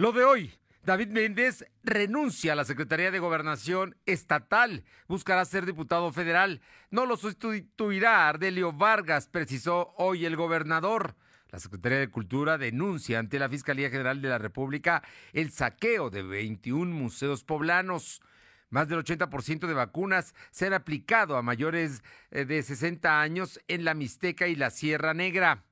Lo de hoy. David Méndez renuncia a la Secretaría de Gobernación Estatal. Buscará ser diputado federal. No lo sustituirá Ardelio Vargas, precisó hoy el gobernador. La Secretaría de Cultura denuncia ante la Fiscalía General de la República el saqueo de 21 museos poblanos. Más del 80% de vacunas se han aplicado a mayores eh, de 60 años en la Mixteca y la Sierra Negra.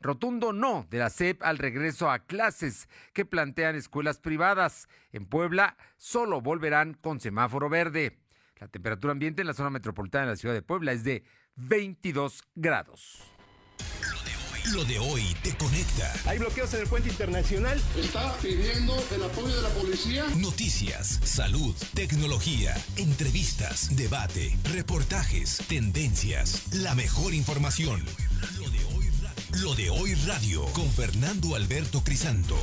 Rotundo no de la SEP al regreso a clases que plantean escuelas privadas. En Puebla solo volverán con semáforo verde. La temperatura ambiente en la zona metropolitana de la ciudad de Puebla es de 22 grados. Lo de hoy te conecta. Hay bloqueos en el puente internacional. Está pidiendo el apoyo de la policía. Noticias, salud, tecnología, entrevistas, debate, reportajes, tendencias, la mejor información. Lo de hoy radio, con Fernando Alberto Crisanto.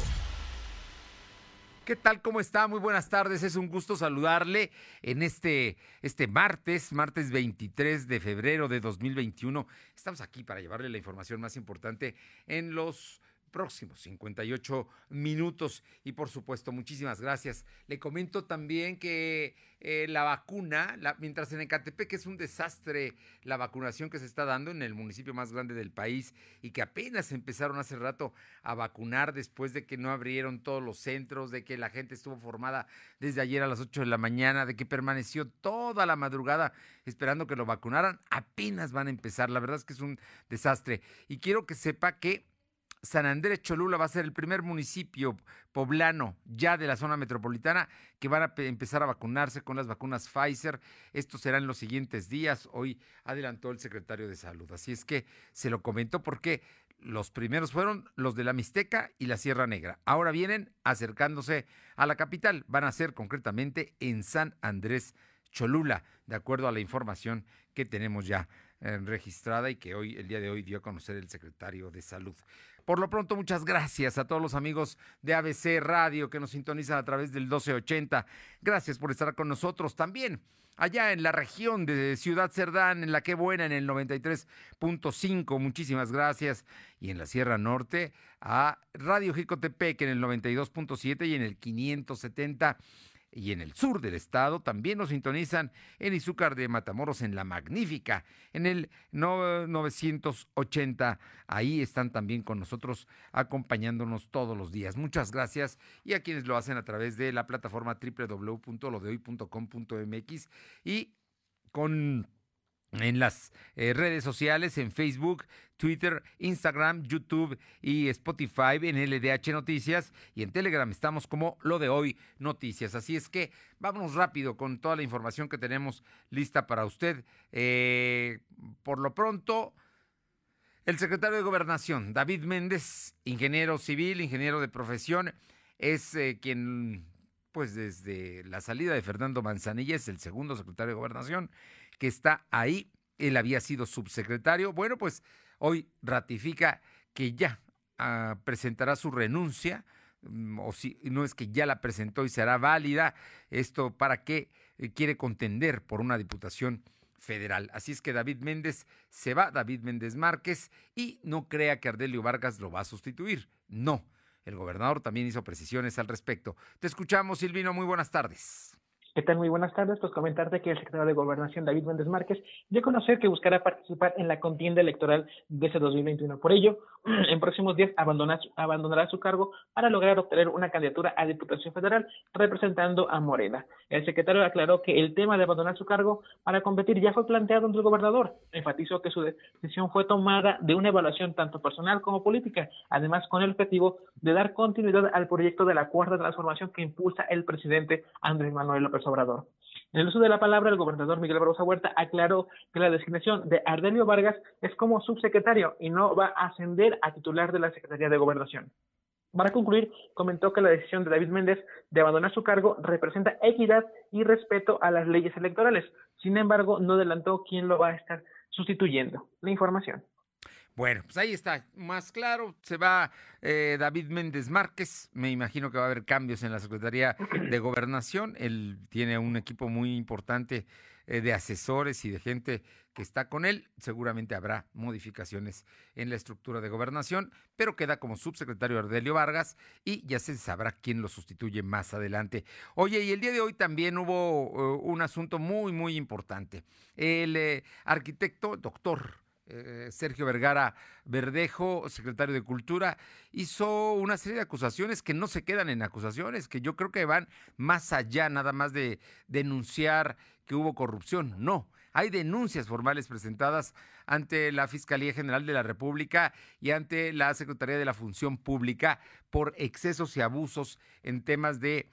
¿Qué tal? ¿Cómo está? Muy buenas tardes. Es un gusto saludarle en este, este martes, martes 23 de febrero de 2021. Estamos aquí para llevarle la información más importante en los próximos 58 minutos. Y por supuesto, muchísimas gracias. Le comento también que eh, la vacuna, mientras en Ecatepec es un desastre la vacunación que se está dando en el municipio más grande del país y que apenas empezaron hace rato a vacunar después de que no abrieron todos los centros, de que la gente estuvo formada desde ayer a las 8 de la mañana, de que permaneció toda la madrugada esperando que lo vacunaran, apenas van a empezar. La verdad es que es un desastre. Y quiero que sepa que San Andrés Cholula va a ser el primer municipio poblano ya de la zona metropolitana que van a empezar a vacunarse con las vacunas Pfizer. Esto será en los siguientes días. Hoy adelantó el secretario de Salud. Así es que se lo comentó porque los primeros fueron los de la Mixteca y la Sierra Negra. Ahora vienen acercándose a la capital. Van a ser concretamente en San Andrés Cholula, de acuerdo a la información que tenemos ya eh, registrada y que hoy, el día de hoy, dio a conocer el secretario de Salud. Por lo pronto, muchas gracias a todos los amigos de ABC Radio que nos sintonizan a través del 1280. Gracias por estar con nosotros también. Allá en la región de Ciudad Cerdán, en la que buena, en el 93.5, muchísimas gracias. Y en la Sierra Norte, a Radio Jicotepec en el 92.7 y en el 570 y en el sur del estado también nos sintonizan en Izúcar de Matamoros, en La Magnífica, en el 980. Ahí están también con nosotros acompañándonos todos los días. Muchas gracias y a quienes lo hacen a través de la plataforma www.lodehoy.com.mx y con en las eh, redes sociales, en Facebook, Twitter, Instagram, YouTube y Spotify, en LDH Noticias y en Telegram estamos como lo de hoy Noticias. Así es que vámonos rápido con toda la información que tenemos lista para usted. Eh, por lo pronto, el secretario de Gobernación, David Méndez, ingeniero civil, ingeniero de profesión, es eh, quien, pues desde la salida de Fernando Manzanilla, es el segundo secretario de Gobernación que está ahí. Él había sido subsecretario. Bueno, pues hoy ratifica que ya ah, presentará su renuncia, mm, o si no es que ya la presentó y será válida, esto para que eh, quiere contender por una diputación federal. Así es que David Méndez se va, David Méndez Márquez, y no crea que Ardelio Vargas lo va a sustituir. No, el gobernador también hizo precisiones al respecto. Te escuchamos, Silvino, muy buenas tardes. ¿Qué tal? Muy buenas tardes. Pues comentarte que el secretario de Gobernación, David Méndez Márquez, dio a conocer que buscará participar en la contienda electoral de ese 2021. Por ello, en próximos días abandonará su cargo para lograr obtener una candidatura a Diputación Federal representando a Morena. El secretario aclaró que el tema de abandonar su cargo para competir ya fue planteado ante el gobernador. Enfatizó que su decisión fue tomada de una evaluación tanto personal como política, además con el objetivo de dar continuidad al proyecto de la cuarta transformación que impulsa el presidente Andrés Manuel López Obrador. En el uso de la palabra, el gobernador Miguel Barbosa Huerta aclaró que la designación de Ardelio Vargas es como subsecretario y no va a ascender a titular de la Secretaría de Gobernación. Para concluir, comentó que la decisión de David Méndez de abandonar su cargo representa equidad y respeto a las leyes electorales. Sin embargo, no adelantó quién lo va a estar sustituyendo. La información. Bueno, pues ahí está, más claro, se va eh, David Méndez Márquez, me imagino que va a haber cambios en la Secretaría de Gobernación, él tiene un equipo muy importante eh, de asesores y de gente que está con él. Seguramente habrá modificaciones en la estructura de gobernación, pero queda como subsecretario Ardelio Vargas y ya se sabrá quién lo sustituye más adelante. Oye, y el día de hoy también hubo uh, un asunto muy, muy importante. El eh, arquitecto, doctor eh, Sergio Vergara Verdejo, secretario de Cultura, hizo una serie de acusaciones que no se quedan en acusaciones, que yo creo que van más allá nada más de denunciar que hubo corrupción. No, hay denuncias formales presentadas ante la Fiscalía General de la República y ante la Secretaría de la Función Pública por excesos y abusos en temas de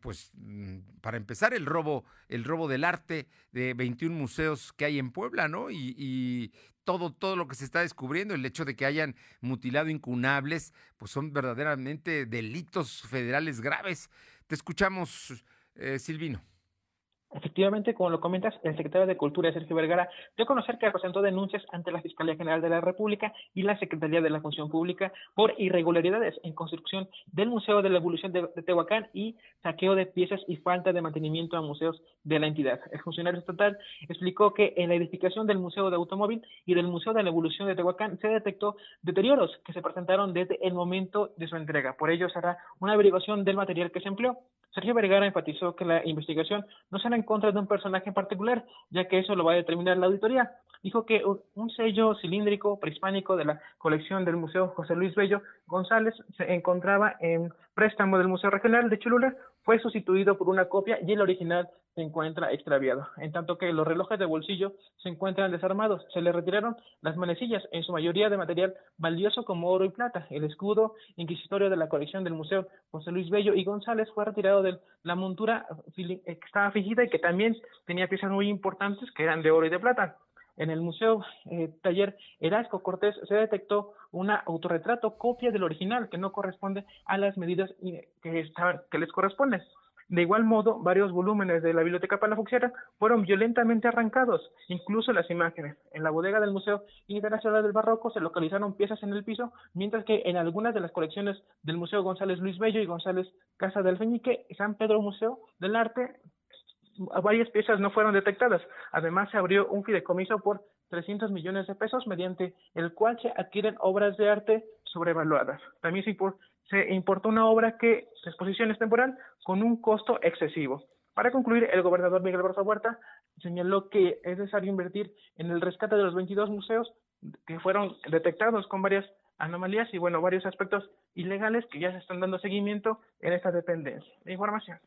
pues mm, para empezar el robo el robo del arte de 21 museos que hay en Puebla, ¿no? Y, y, todo todo lo que se está descubriendo, el hecho de que hayan mutilado incunables, pues son verdaderamente delitos federales graves. Te escuchamos, eh, Silvino. Efectivamente, como lo comentas, el secretario de Cultura, Sergio Vergara, dio a conocer que presentó denuncias ante la Fiscalía General de la República y la Secretaría de la Función Pública por irregularidades en construcción del Museo de la Evolución de, Tehuacán y saqueo de piezas y falta de mantenimiento a museos de la entidad. El funcionario estatal explicó que en la edificación del Museo de Automóvil y del Museo de la Evolución de Tehuacán se detectó deterioros que se presentaron desde el momento de su entrega. Por ello, se hará una averiguación del material que se empleó. Sergio Vergara enfatizó que la investigación no será en contra de un personaje en particular, ya que eso lo va a determinar la auditoría. Dijo que un sello cilíndrico prehispánico de la colección del Museo José Luis Bello González se encontraba en préstamo del Museo Regional de Cholula, fue sustituido por una copia y el original se encuentra extraviado, en tanto que los relojes de bolsillo se encuentran desarmados. Se le retiraron las manecillas, en su mayoría de material valioso como oro y plata. El escudo inquisitorio de la colección del Museo José Luis Bello y González fue retirado de la montura que estaba fijida y que también tenía piezas muy importantes que eran de oro y de plata. En el Museo eh, Taller Erasco Cortés se detectó una autorretrato copia del original que no corresponde a las medidas que, les corresponden. De igual modo, varios volúmenes de la Biblioteca Palafoxiana fueron violentamente arrancados, incluso las imágenes. En la bodega del Museo Internacional del Barroco se localizaron piezas en el piso, mientras que en algunas de las colecciones del Museo González Luis Bello y González Casa del Feñique San Pedro Museo del Arte varias piezas no fueron detectadas. Además, se abrió un fideicomiso por 300 millones de pesos, mediante el cual se adquieren obras de arte sobrevaluadas. También se, importó una obra que su exposición es temporal con un costo excesivo. Para concluir, el gobernador Miguel Barza Huerta señaló que es necesario invertir en el rescate de los 22 museos que fueron detectados con varias anomalías y, bueno, varios aspectos ilegales que ya se están dando seguimiento en esta dependencia. De información.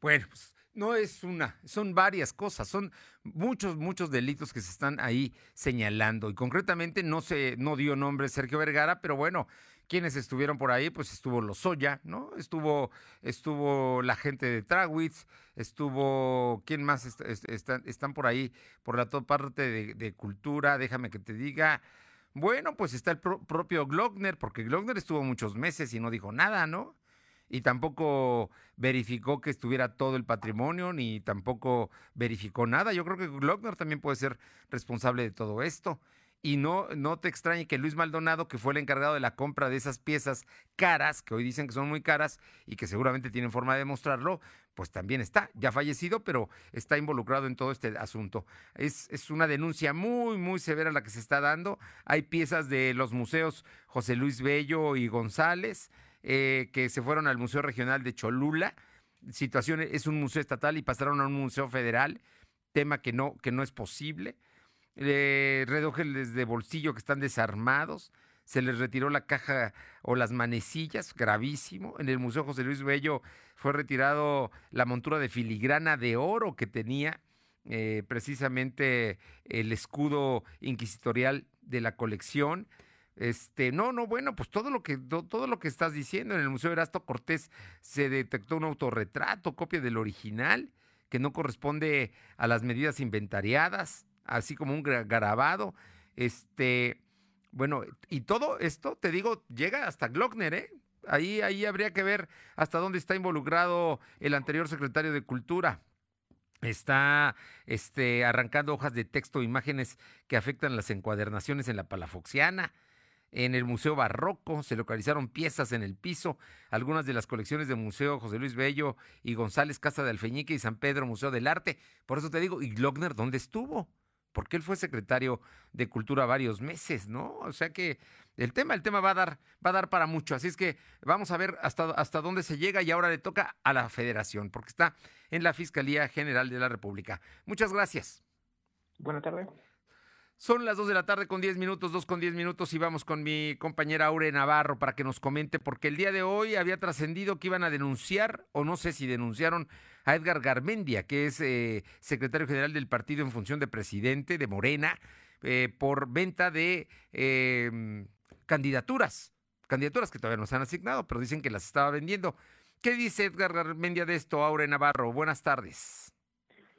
Bueno, pues no es una, son varias cosas, son muchos, muchos delitos que se están ahí señalando. Y concretamente no se, no dio nombre Sergio Vergara, pero bueno, quienes estuvieron por ahí, pues estuvo Lozoya, ¿no? Estuvo, estuvo la gente de Trawitz, estuvo, ¿quién más están, están por ahí? Por la parte de, de, cultura, déjame que te diga. Bueno, pues está el propio Glockner, porque Glockner estuvo muchos meses y no dijo nada, ¿no? Y tampoco verificó que estuviera todo el patrimonio, ni tampoco verificó nada. Yo creo que Glockner también puede ser responsable de todo esto. Y no, no te extrañe que Luis Maldonado, que fue el encargado de la compra de esas piezas caras, que hoy dicen que son muy caras y que seguramente tienen forma de demostrarlo, pues también está, ya fallecido, pero está involucrado en todo este asunto. Es, es una denuncia muy, muy severa la que se está dando. Hay piezas de los museos José Luis Bello y González, eh, que se fueron al Museo Regional de Cholula. Situación es un museo estatal y pasaron a un museo federal, tema que no, que no es posible. Eh, de bolsillo que están desarmados. Se les retiró la caja o las manecillas, gravísimo. En el Museo José Luis Bello fue retirado la montura de filigrana de oro que tenía eh, precisamente el escudo inquisitorial de la colección. Este, no, no, bueno, pues todo lo que todo lo que estás diciendo en el Museo Erasto Cortés se detectó un autorretrato, copia del original que no corresponde a las medidas inventariadas, así como un grabado, este, bueno, y todo esto, te digo, llega hasta Glockner, ¿eh? Ahí, ahí habría que ver hasta dónde está involucrado el anterior secretario de Cultura. está este, arrancando hojas de texto imágenes que afectan las encuadernaciones en la Palafoxiana. En el Museo Barroco se localizaron piezas en el piso, algunas de las colecciones del Museo José Luis Bello y González Casa de Alfeñique y San Pedro Museo del Arte. Por eso te digo, ¿y Glockner dónde estuvo? Porque él fue secretario de Cultura varios meses, ¿no? O sea que el tema, el tema va a dar, va a dar para mucho. Así es que vamos a ver hasta, hasta dónde se llega y ahora le toca a la federación, porque está en la Fiscalía General de la República. Muchas gracias. Buenas tardes. Son las 2 de la tarde con 10 minutos, 2 con 10 minutos y vamos con mi compañera Aure Navarro para que nos comente, porque el día de hoy había trascendido que iban a denunciar, o no sé si denunciaron, a Edgar Garmendia, que es eh, secretario general del partido en función de presidente de Morena, eh, por venta de eh, candidaturas, candidaturas que todavía no se han asignado, pero dicen que las estaba vendiendo. ¿Qué dice Edgar Garmendia de esto, Aure Navarro? Buenas tardes.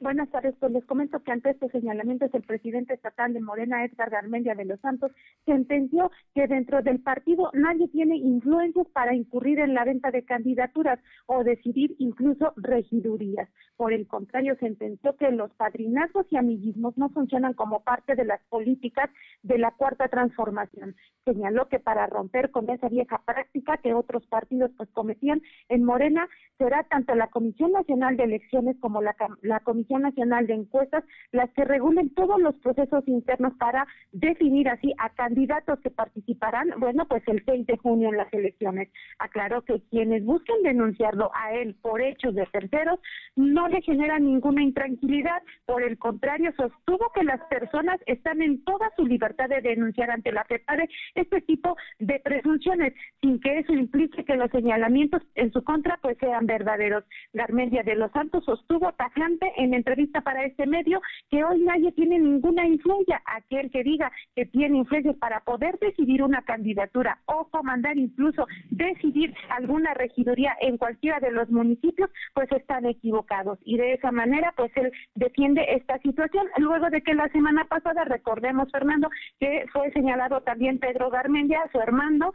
Buenas tardes, pues les comento que ante estos señalamientos el presidente estatal de Morena, Edgar Garmendia de los Santos, sentenció que dentro del partido nadie tiene influencias para incurrir en la venta de candidaturas o decidir incluso regidurías. Por el contrario, sentenció que los padrinazgos y amiguismos no funcionan como parte de las políticas de la cuarta transformación. Señaló que para romper con esa vieja práctica que otros partidos pues cometían en Morena será tanto la Comisión Nacional de Elecciones como la, la Comisión Nacional de Encuestas las que regulen todos los procesos internos para definir así a candidatos que participarán, bueno, pues el 6 de junio en las elecciones. Aclaró que quienes busquen denunciarlo a él por hechos de terceros no le generan ninguna intranquilidad, por el contrario, sostuvo que las personas están en toda su libertad de denunciar ante la FEPADE este tipo de presunciones, sin que eso implique que los señalamientos en su contra pues sean verdaderos. Garmendia de los Santos sostuvo tajante en entrevista para este medio que hoy nadie tiene ninguna influencia. Aquel que diga que tiene influencia para poder decidir una candidatura o comandar incluso decidir alguna regiduría en cualquiera de los municipios, pues están equivocados. Y de esa manera, pues él defiende esta situación. Luego de que la semana pasada, recordemos, Fernando, que fue señalado también Pedro Garmendia, su hermano,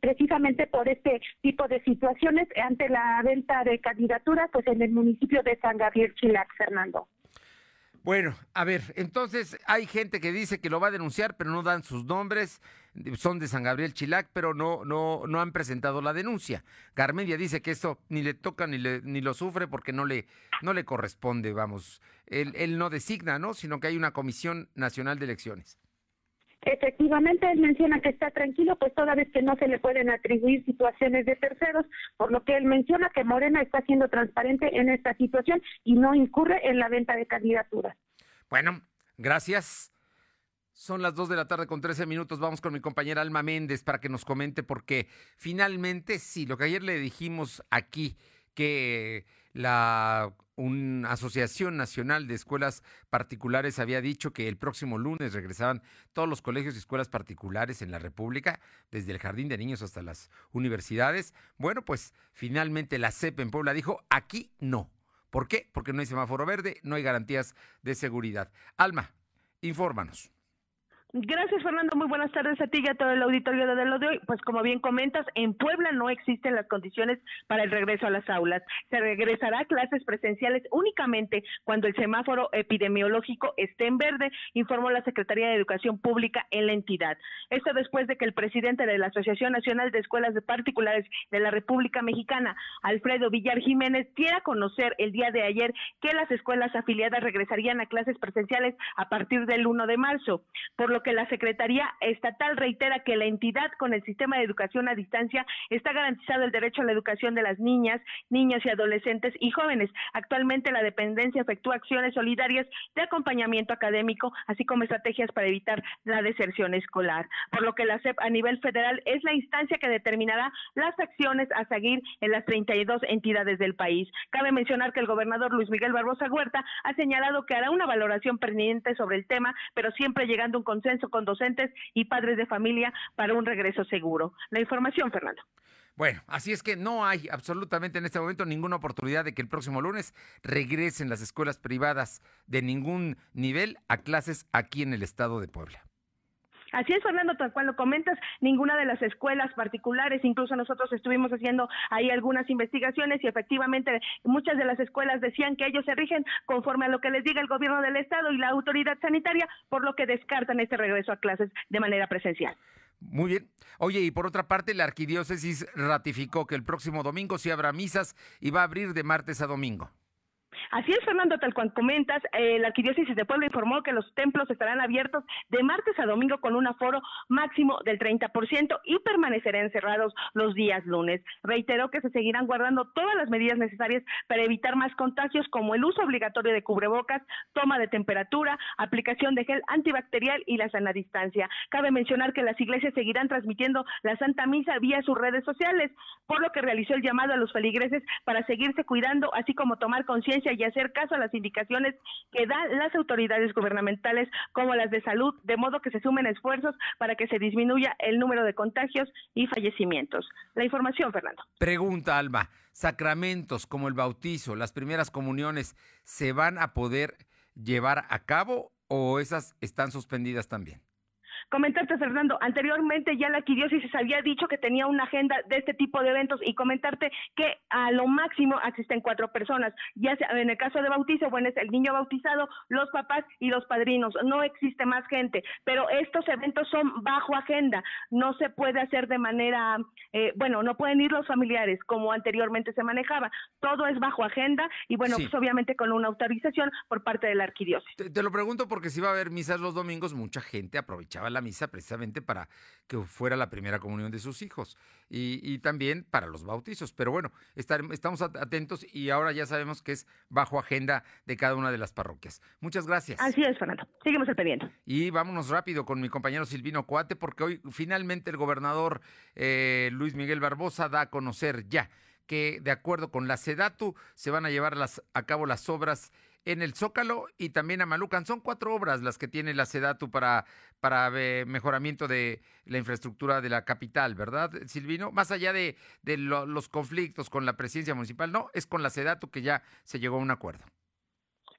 precisamente por este tipo de situaciones ante la venta de candidaturas pues en el municipio de San Gabriel Chilac, Fernando. Bueno, a ver, entonces hay gente que dice que lo va a denunciar, pero no dan sus nombres, son de San Gabriel Chilac, pero no, no, no han presentado la denuncia. Garmendia dice que esto ni le toca ni, le, ni lo sufre porque no le, no le corresponde, vamos. Él, él no designa, ¿no? Sino que hay una Comisión Nacional de Elecciones. Efectivamente, él menciona que está tranquilo, pues toda vez que no se le pueden atribuir situaciones de terceros, por lo que él menciona que Morena está siendo transparente en esta situación y no incurre en la venta de candidaturas. Bueno, gracias. Son las 2 de la tarde con 13 minutos. Vamos con mi compañera Alma Méndez para que nos comente, porque finalmente sí, lo que ayer le dijimos aquí, que la una Asociación Nacional de Escuelas Particulares había dicho que el próximo lunes regresaban todos los colegios y escuelas particulares en la República, desde el jardín de niños hasta las universidades. Bueno, pues finalmente la CEP en Puebla dijo, aquí no. ¿Por qué? Porque no hay semáforo verde, no hay garantías de seguridad. Alma, infórmanos. Gracias, Fernando. Muy buenas tardes a ti y a todo el auditorio de lo de hoy. Pues como bien comentas, en Puebla no existen las condiciones para el regreso a las aulas. Se regresará a clases presenciales únicamente cuando el semáforo epidemiológico esté en verde, informó la Secretaría de Educación Pública en la entidad. Esto después de que el presidente de la Asociación Nacional de Escuelas de Particulares de la República Mexicana, Alfredo Villar Jiménez, diera a conocer el día de ayer que las escuelas afiliadas regresarían a clases presenciales a partir del 1 de marzo, por lo que la Secretaría Estatal reitera que la entidad con el sistema de educación a distancia está garantizado el derecho a la educación de las niñas, niños y adolescentes y jóvenes. Actualmente la dependencia efectúa acciones solidarias de acompañamiento académico, así como estrategias para evitar la deserción escolar, por lo que la SEP a nivel federal es la instancia que determinará las acciones a seguir en las 32 entidades del país. Cabe mencionar que el gobernador Luis Miguel Barbosa Huerta ha señalado que hará una valoración pertinente sobre el tema, pero siempre llegando a un consenso con docentes y padres de familia para un regreso seguro. La información, Fernando. Bueno, así es que no hay absolutamente en este momento ninguna oportunidad de que el próximo lunes regresen las escuelas privadas de ningún nivel a clases aquí en el estado de Puebla. Así es, Fernando, tal cual lo comentas, ninguna de las escuelas particulares, incluso nosotros estuvimos haciendo ahí algunas investigaciones y efectivamente muchas de las escuelas decían que ellos se rigen conforme a lo que les diga el gobierno del estado y la autoridad sanitaria, por lo que descartan este regreso a clases de manera presencial. Muy bien. Oye, y por otra parte, la arquidiócesis ratificó que el próximo domingo sí habrá misas y va a abrir de martes a domingo. Así es, Fernando, tal cual comentas, eh, la Arquidiócesis de Puebla informó que los templos estarán abiertos de martes a domingo con un aforo máximo del 30% y permanecerán cerrados los días lunes. Reiteró que se seguirán guardando todas las medidas necesarias para evitar más contagios como el uso obligatorio de cubrebocas, toma de temperatura, aplicación de gel antibacterial y la sana distancia. Cabe mencionar que las iglesias seguirán transmitiendo la Santa Misa vía sus redes sociales, por lo que realizó el llamado a los feligreses para seguirse cuidando, así como tomar conciencia y hacer caso a las indicaciones que dan las autoridades gubernamentales como las de salud, de modo que se sumen esfuerzos para que se disminuya el número de contagios y fallecimientos. La información, Fernando. Pregunta, Alma, ¿sacramentos como el bautizo, las primeras comuniones, se van a poder llevar a cabo o esas están suspendidas también? Comentarte, Fernando, anteriormente ya la arquidiócesis había dicho que tenía una agenda de este tipo de eventos y comentarte que a lo máximo asisten cuatro personas, ya sea en el caso de bautizo, bueno, es el niño bautizado, los papás y los padrinos, no existe más gente, pero estos eventos son bajo agenda, no se puede hacer de manera, eh, bueno, no pueden ir los familiares como anteriormente se manejaba, todo es bajo agenda y bueno, pues obviamente con una autorización por parte de la arquidiócesis. Te, te, lo pregunto porque si va a haber misas los domingos, mucha gente aprovechaba la misa precisamente para que fuera la primera comunión de sus hijos y, y también para los bautizos. Pero bueno, estar, estamos atentos y ahora ya sabemos que es bajo agenda de cada una de las parroquias. Muchas gracias. Así es, Fernando. Seguimos el pendiente. Y vámonos rápido con mi compañero Silvino Coate porque hoy finalmente el gobernador eh, Luis Miguel Barbosa da a conocer ya que de acuerdo con la SEDATU se van a llevar las, a cabo las obras en el Zócalo y también a Malucan. Son cuatro obras las que tiene la SEDATU para, para eh, mejoramiento de la infraestructura de la capital, ¿verdad, Silvino? Más allá de, de lo, los conflictos con la presidencia municipal, no, es con la SEDATU que ya se llegó a un acuerdo.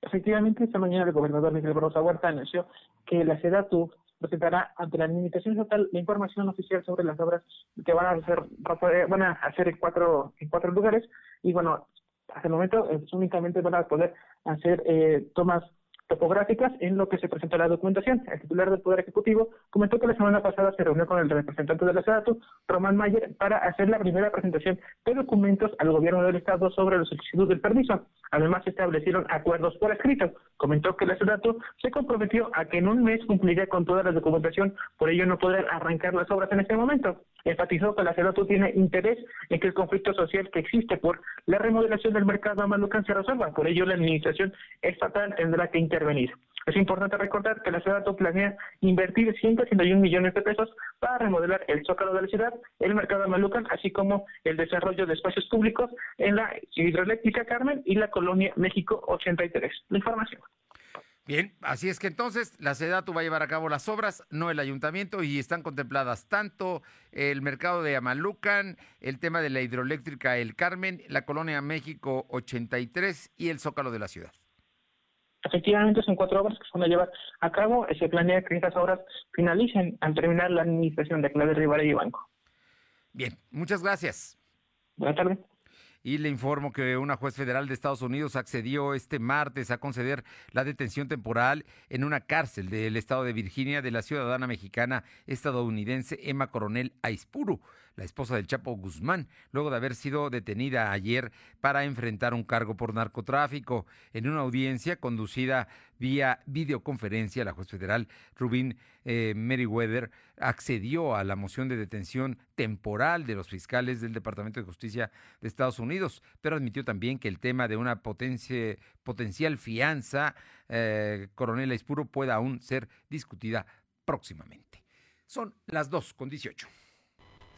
Efectivamente, esta mañana el gobernador Miguel Barroso Huerta anunció que la SEDATU presentará ante la Administración Estatal la información oficial sobre las obras que van a hacer, van a hacer en cuatro, en cuatro lugares y bueno, hasta el momento únicamente van a poder hacer eh, tomas topográficas en lo que se presenta la documentación. El titular del Poder Ejecutivo comentó que la semana pasada se reunió con el representante de la SEDATU, Román Mayer, para hacer la primera presentación de documentos al gobierno del Estado sobre los solicitudes del permiso. Además, establecieron acuerdos por escrito. Comentó que la SEDATU se comprometió a que en un mes cumpliría con toda la documentación, por ello no podrán arrancar las obras en este momento. Enfatizó que la SEDATU tiene interés en que el conflicto social que existe por la remodelación del mercado Amalucan se resuelva. Por ello, la administración estatal tendrá que intervenir. Es importante recordar que la SEDATU planea invertir 181 millones de pesos para remodelar el zócalo de la ciudad, el mercado Amalucan, así como el desarrollo de espacios públicos en la hidroeléctrica Carmen y la colonia México 83. La información. Bien, así es que entonces la SEDATU va a llevar a cabo las obras, no el ayuntamiento, y están contempladas tanto el mercado de Amalucan, el tema de la hidroeléctrica El Carmen, la colonia México 83 y el zócalo de la ciudad. Efectivamente, son cuatro obras que se van a llevar a cabo. Se planea que estas obras finalicen al terminar la administración de Clave Rivera y Banco. Bien, muchas gracias. Buenas tardes. Y le informo que una juez federal de Estados Unidos accedió este martes a conceder la detención temporal en una cárcel del estado de Virginia de la ciudadana mexicana estadounidense Emma Coronel Aispuru, la esposa del Chapo Guzmán, luego de haber sido detenida ayer para enfrentar un cargo por narcotráfico. En una audiencia conducida vía videoconferencia, la juez federal Rubin eh, Meriwether accedió a la moción de detención temporal de los fiscales del Departamento de Justicia de Estados Unidos, pero admitió también que el tema de una potencia, potencial fianza, eh, coronel Aispuro, pueda aún ser discutida próximamente. Son las 2 con 18.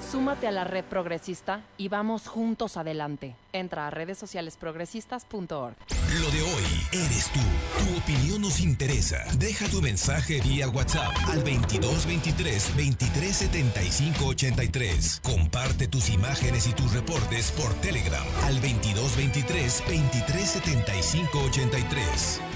Súmate a la red progresista y vamos juntos adelante. Entra a redes sociales progresistas.org. Lo de hoy eres tú. Tu opinión nos interesa. Deja tu mensaje vía WhatsApp al 2223 2375 83. Comparte tus imágenes y tus reportes por Telegram al 2223 2375 83.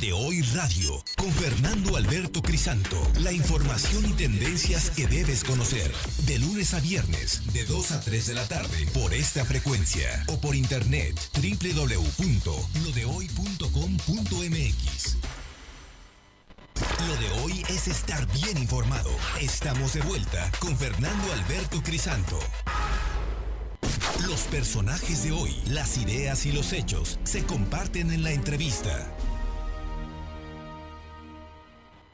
De hoy radio, con Fernando Alberto Crisanto. La información y tendencias que debes conocer. De lunes a viernes, de 2 a 3 de la tarde, por esta frecuencia. O por internet, www.lodehoy.com.mx. Lo de hoy es estar bien informado. Estamos de vuelta con Fernando Alberto Crisanto. Los personajes de hoy, las ideas y los hechos se comparten en la entrevista.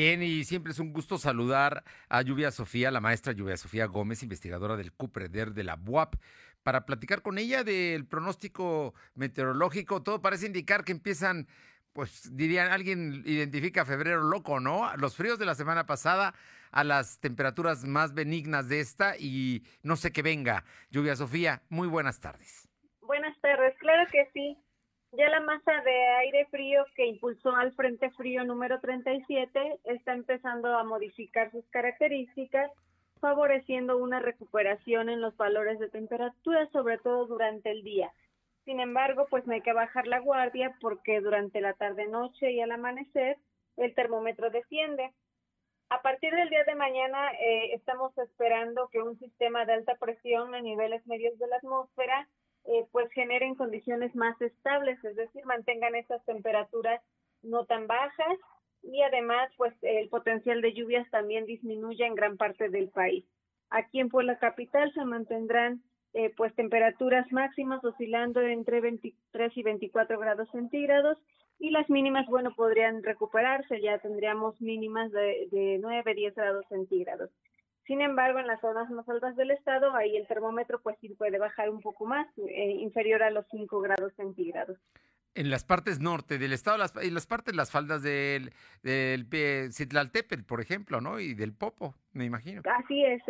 Bien, y siempre es un gusto saludar a Lluvia Sofía, la maestra Lluvia Sofía Gómez, investigadora del CUPREDER de la BUAP, para platicar con ella del pronóstico meteorológico. Todo parece indicar que empiezan, pues dirían, alguien identifica febrero loco, ¿no? Los fríos de la semana pasada a las temperaturas más benignas de esta y no sé qué venga. Lluvia Sofía, muy buenas tardes. Buenas tardes, claro que sí. Ya la masa de aire frío que impulsó al Frente Frío número 37 está empezando a modificar sus características, favoreciendo una recuperación en los valores de temperatura, sobre todo durante el día. Sin embargo, pues no hay que bajar la guardia porque durante la tarde-noche y al amanecer el termómetro desciende. A partir del día de mañana eh, estamos esperando que un sistema de alta presión a niveles medios de la atmósfera eh, pues generen condiciones más estables, es decir, mantengan esas temperaturas no tan bajas y además pues el potencial de lluvias también disminuye en gran parte del país. Aquí en Puebla Capital se mantendrán eh, pues temperaturas máximas oscilando entre 23 y 24 grados centígrados y las mínimas, bueno, podrían recuperarse, ya tendríamos mínimas de, de 9, 10 grados centígrados. Sin embargo, en las zonas más altas del estado, ahí el termómetro pues sí puede bajar un poco más, eh, inferior a los 5 grados centígrados. En las partes norte del estado, las, en las partes, las faldas del, del Citlaltépetl, por ejemplo, ¿no? Y del Popo, me imagino. Así es,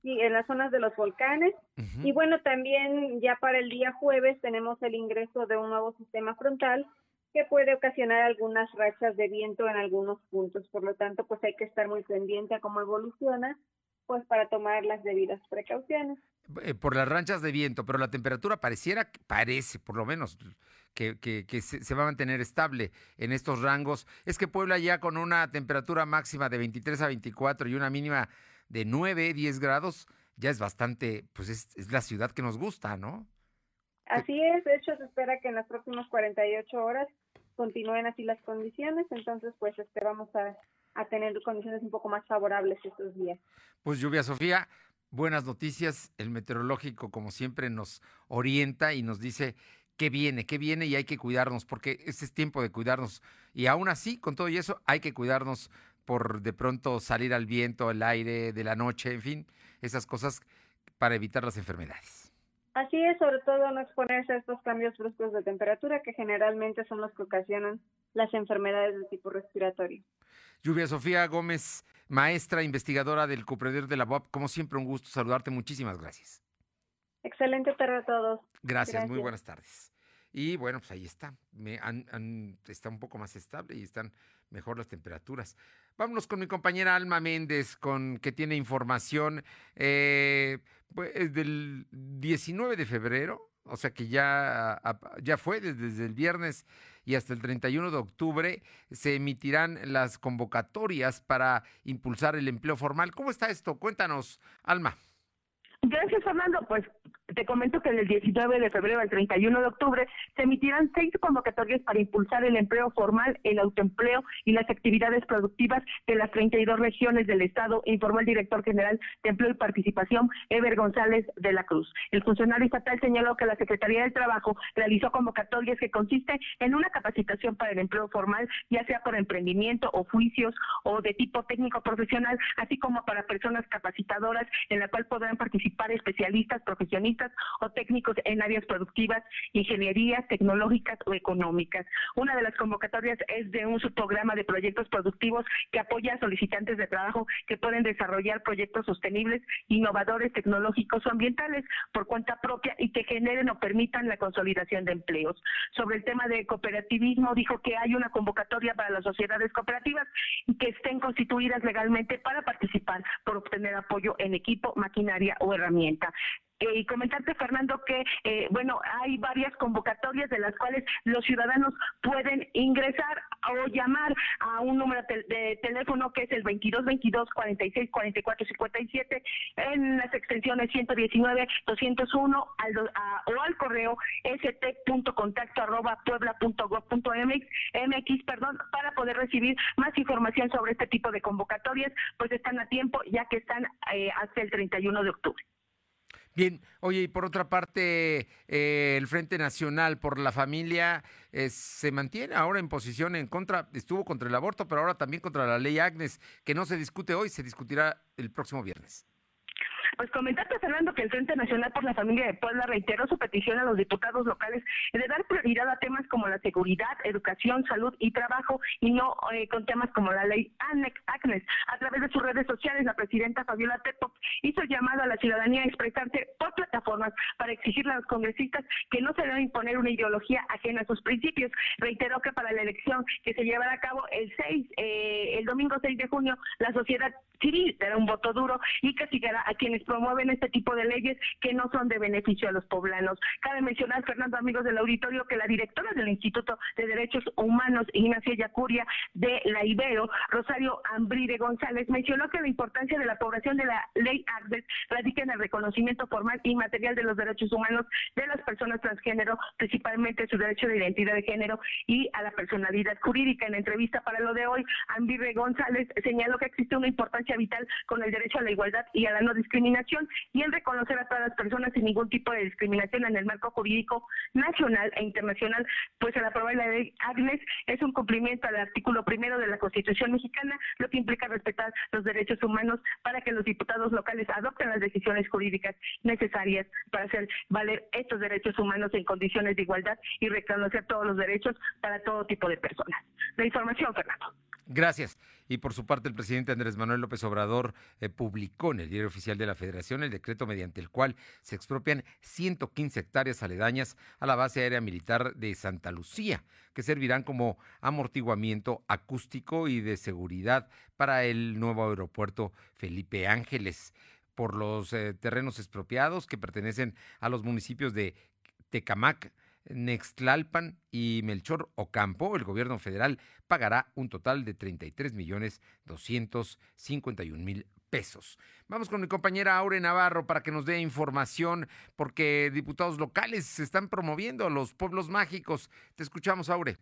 sí, en las zonas de los volcanes. Y bueno, también ya para el día jueves tenemos el ingreso de un nuevo sistema frontal que puede ocasionar algunas rachas de viento en algunos puntos. Por lo tanto, pues hay que estar muy pendiente a cómo evoluciona, pues para tomar las debidas precauciones. Eh, por las ranchas de viento, pero la temperatura pareciera, parece por lo menos, que, que, se, se, va a mantener estable en estos rangos. Es que Puebla ya con una temperatura máxima de 23 a 24 y una mínima de 9, 10 grados, ya es bastante, pues es, es la ciudad que nos gusta, ¿no? Así es, de hecho se espera que en las próximas 48 horas continúen así las condiciones, entonces pues esperamos a, a tener condiciones un poco más favorables estos días. Pues lluvia Sofía, buenas noticias, el meteorológico como siempre nos orienta y nos dice qué viene, qué viene y hay que cuidarnos porque este es tiempo de cuidarnos y aún así con todo y eso hay que cuidarnos por de pronto salir al viento, al aire de la noche, en fin, esas cosas para evitar las enfermedades. Así es, sobre todo no exponerse a estos cambios bruscos de temperatura que generalmente son los que ocasionan las enfermedades de tipo respiratorio. Lluvia Sofía Gómez, maestra investigadora del Cupreder de la UAP, como siempre un gusto saludarte, muchísimas gracias. Excelente tarde a todos. Gracias, muy buenas tardes. Y bueno, pues ahí está, Me está un poco más estable y están mejor las temperaturas. Vámonos con mi compañera Alma Méndez, con que tiene información eh, pues, del 19 de febrero, O sea que ya, ya fue desde el viernes y hasta el 31 de octubre se emitirán las convocatorias para impulsar el empleo formal. ¿Cómo está esto? Cuéntanos, Alma. Gracias, Fernando. Pues te comento que del 19 de febrero al 31 de octubre se emitirán seis convocatorias para impulsar el empleo formal, el autoempleo y las actividades productivas de las 32 regiones del Estado, informó el director general de Empleo y Participación, Ever González de la Cruz. El funcionario estatal señaló que la Secretaría del Trabajo realizó convocatorias que consisten en una capacitación para el empleo formal, ya sea por emprendimiento, oficios o de tipo técnico profesional, así como para personas capacitadoras en la cual podrán participar especialistas, profesionistas, o técnicos en áreas productivas, ingenierías, tecnológicas o económicas. Una de las convocatorias es de un subprograma de proyectos productivos que apoya a solicitantes de trabajo que pueden desarrollar proyectos sostenibles, innovadores, tecnológicos o ambientales por cuenta propia y que generen o permitan la consolidación de empleos. Sobre el tema de cooperativismo, dijo que hay una convocatoria para las sociedades cooperativas que estén constituidas legalmente para participar por obtener apoyo en equipo, maquinaria o herramienta. Y comentarte, Fernando, que, eh, bueno, hay varias convocatorias de las cuales los ciudadanos pueden ingresar o llamar a un número de teléfono que es el 22 22 46 44 57 en las extensiones 119 201 al, o al correo st.contacto arroba puebla.gov.mx MX, perdón, para poder recibir más información sobre este tipo de convocatorias, pues están a tiempo ya que están eh, hasta el 31 de octubre. Bien, oye, y por otra parte, eh, el Frente Nacional por la Familia eh, se mantiene ahora en posición en contra, estuvo contra el aborto, pero ahora también contra la ley Agnes, que no se discute hoy, se discutirá el próximo viernes. Pues comentarte, Fernando, que el Frente Nacional por la Familia de Puebla reiteró su petición a los diputados locales de dar prioridad a temas como la seguridad, educación, salud y trabajo y no eh, con temas como la ley ACNES. A través de sus redes sociales, la presidenta Fabiola Tepop hizo llamado a la ciudadanía a expresarse por plataformas para exigirle a los congresistas que no se debe imponer una ideología ajena a sus principios. Reiteró que para la elección que se llevará a cabo el 6, eh, el domingo 6 de junio, la sociedad civil dará un voto duro y castigará a quienes promueven este tipo de leyes que no son de beneficio a los poblanos. Cabe mencionar, Fernando, amigos del auditorio, que la directora del Instituto de Derechos Humanos, Ignacia Yacuria, de la Ibero, Rosario Ambride González, mencionó que la importancia de la población de la ley ACDES radica en el reconocimiento formal y material de los derechos humanos de las personas transgénero, principalmente su derecho de identidad de género y a la personalidad jurídica. En entrevista para lo de hoy, Ambride González señaló que existe una importancia vital con el derecho a la igualdad y a la no discriminación y en reconocer a todas las personas sin ningún tipo de discriminación en el marco jurídico nacional e internacional, pues al aprobar la ley Agnes es un cumplimiento al artículo primero de la Constitución mexicana, lo que implica respetar los derechos humanos para que los diputados locales adopten las decisiones jurídicas necesarias para hacer valer estos derechos humanos en condiciones de igualdad y reconocer todos los derechos para todo tipo de personas. La información, Fernando. Gracias. Y por su parte, el presidente Andrés Manuel López Obrador eh, publicó en el diario oficial de la Federación el decreto mediante el cual se expropian 115 hectáreas aledañas a la base aérea militar de Santa Lucía, que servirán como amortiguamiento acústico y de seguridad para el nuevo aeropuerto Felipe Ángeles por los eh, terrenos expropiados que pertenecen a los municipios de Tecamac, Nextlalpan y Melchor Ocampo, el gobierno federal pagará un total de 33 millones 251 mil pesos. Vamos con mi compañera Aure Navarro para que nos dé información, porque diputados locales se están promoviendo los pueblos mágicos. Te escuchamos, Aure.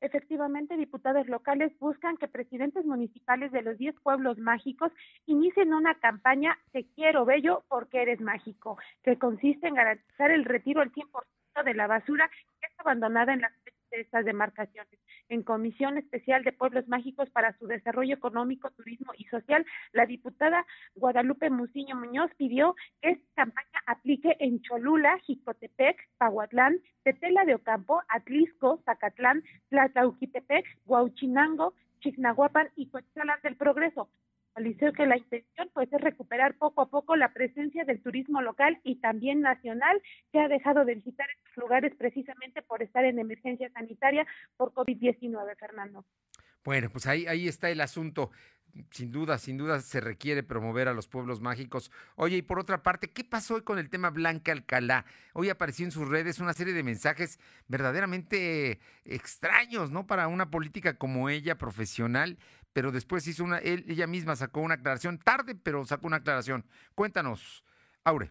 Efectivamente, diputados locales buscan que presidentes municipales de los 10 pueblos mágicos inicien una campaña Te quiero bello porque eres mágico, que consiste en garantizar el retiro al 100% de la basura que es abandonada en las de estas demarcaciones. En Comisión Especial de Pueblos Mágicos para su Desarrollo Económico, Turismo y Social, la diputada Guadalupe Muciño Muñoz pidió que esta campaña aplique en Cholula, Jicotepec, Pahuatlán, Tetela de Ocampo, Atlisco, Zacatlán, Tlatauquitepec, Huauchinango, Chignahuapan y Coetzalan del Progreso, Realizó que la intención pues es recuperar poco a poco la presencia del turismo local y también nacional que ha dejado de visitar estos lugares precisamente por estar en emergencia sanitaria por COVID-19, Fernando. Bueno, pues ahí, ahí está el asunto sin duda, sin duda se requiere promover a los pueblos mágicos. Oye, y por otra parte, ¿qué pasó hoy con el tema Blanca Alcalá? Hoy apareció en sus redes una serie de mensajes verdaderamente extraños, ¿no? Para una política como ella, profesional, pero después hizo una, ella misma sacó una aclaración, tarde, pero sacó una aclaración. Cuéntanos, Aure.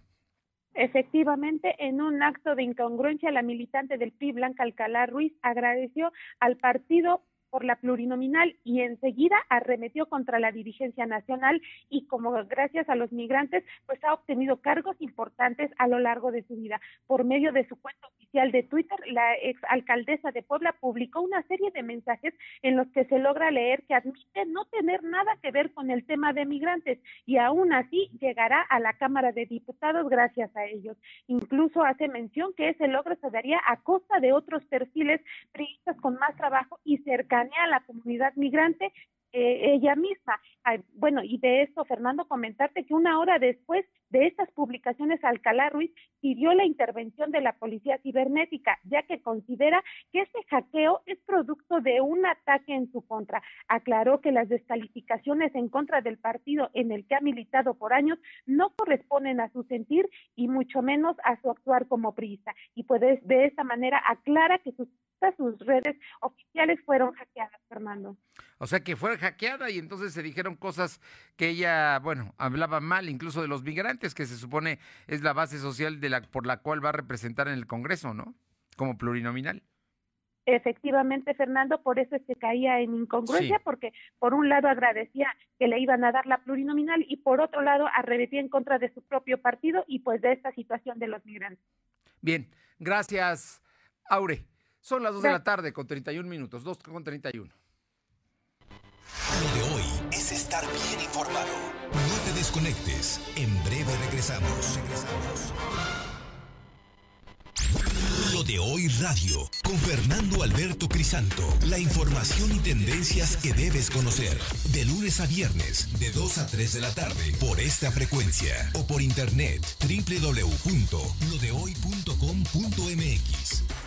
Efectivamente, en un acto de incongruencia, la militante del PRI, Blanca Alcalá Ruiz, agradeció al partido por la plurinominal y enseguida arremetió contra la dirigencia nacional y como gracias a los migrantes pues ha obtenido cargos importantes a lo largo de su vida. Por medio de su cuenta oficial de Twitter, la exalcaldesa de Puebla publicó una serie de mensajes en los que se logra leer que admite no tener nada que ver con el tema de migrantes y aún así llegará a la Cámara de Diputados gracias a ellos. Incluso hace mención que ese logro se daría a costa de otros perfiles periodistas con más trabajo y cerca a la comunidad migrante eh, ella misma. bueno, y de esto, Fernando, comentarte que una hora después de estas publicaciones, Alcalá Ruiz pidió la intervención de la policía cibernética, ya que considera que este hackeo es producto de un ataque en su contra. Aclaró que las descalificaciones en contra del partido en el que ha militado por años no corresponden a su sentir y mucho menos a su actuar como priista. Y pues de esta manera aclara que sus sus redes oficiales fueron hackeadas, Fernando. O sea que fue hackeada y entonces se dijeron cosas que ella, bueno, hablaba mal incluso de los migrantes, que se supone es la base social de la, por la cual va a representar en el Congreso, ¿no? Como plurinominal. Efectivamente, Fernando, por eso es que caía en incongruencia, porque por un lado agradecía que le iban a dar la plurinominal y por otro lado arremetía en contra de su propio partido y pues de esta situación de los migrantes. Bien, gracias, Aure. Son las 2 de la tarde con 31 minutos, 2 con 31. Lo de hoy es estar bien informado. No te desconectes. En breve regresamos. Regresamos. Lo de hoy radio con Fernando Alberto Crisanto. La información y tendencias que debes conocer. De lunes a viernes, de 2 a 3 de la tarde, por esta frecuencia o por internet www.lodehoy.com.mx.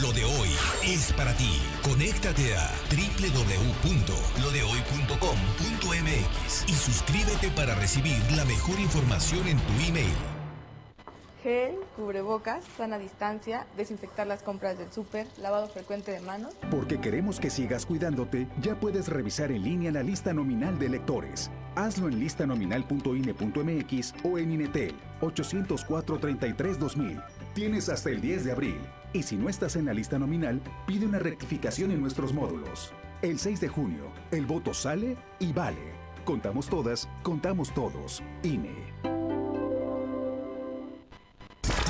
Lo de hoy es para ti. Conéctate a www.lodehoy.com.mx y suscríbete para recibir la mejor información en tu email. Gel, cubrebocas, sana distancia, desinfectar las compras del súper, lavado frecuente de manos. Porque queremos que sigas cuidándote, ya puedes revisar en línea la lista nominal de electores. Hazlo en listanominal.ine.mx o en Inetel 804 33 2000. Tienes hasta el 10 de abril. Y si no estás en la lista nominal, pide una rectificación en nuestros módulos. El 6 de junio, el voto sale y vale. Contamos todas, contamos todos. INE.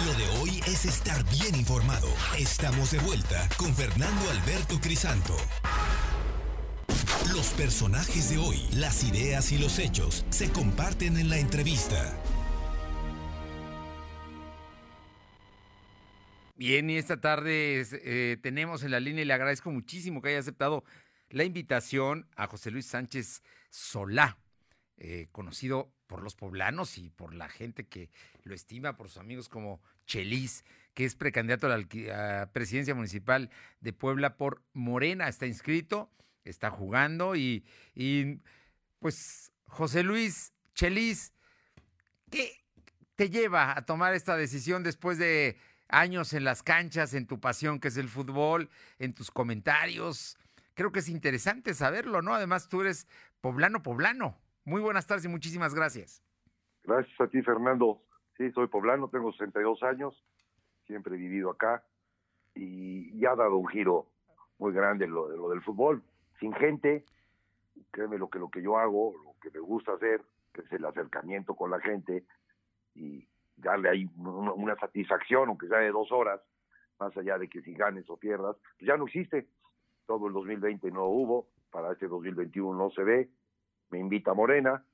Lo de hoy es estar bien informado. Estamos de vuelta con Fernando Alberto Crisanto. Los personajes de hoy, las ideas y los hechos se comparten en la entrevista. Bien, y esta tarde eh, tenemos en la línea y le agradezco muchísimo que haya aceptado la invitación a José Luis Sánchez Solá, eh, conocido por los poblanos y por la gente que lo estima, por sus amigos como Chelis, que es precandidato a la presidencia municipal de Puebla por Morena. Está inscrito, está jugando y, pues José Luis Chelis, ¿qué te lleva a tomar esta decisión después de años en las canchas, en tu pasión que es el fútbol, en tus comentarios. Creo que es interesante saberlo, ¿no? Además, tú eres poblano, poblano. Muy buenas tardes y muchísimas gracias. Gracias a ti, Fernando. Sí, soy poblano, tengo 62 años, siempre he vivido acá y ya ha dado un giro muy grande lo, lo del fútbol. Sin gente, créeme lo que, lo que yo hago, lo que me gusta hacer, que es el acercamiento con la gente y, darle ahí una, satisfacción, aunque sea de dos horas, más allá de que si ganes o pierdas, pues ya no existe. todo el 2020 no hubo, para este 2021 no se ve, me invita Morena,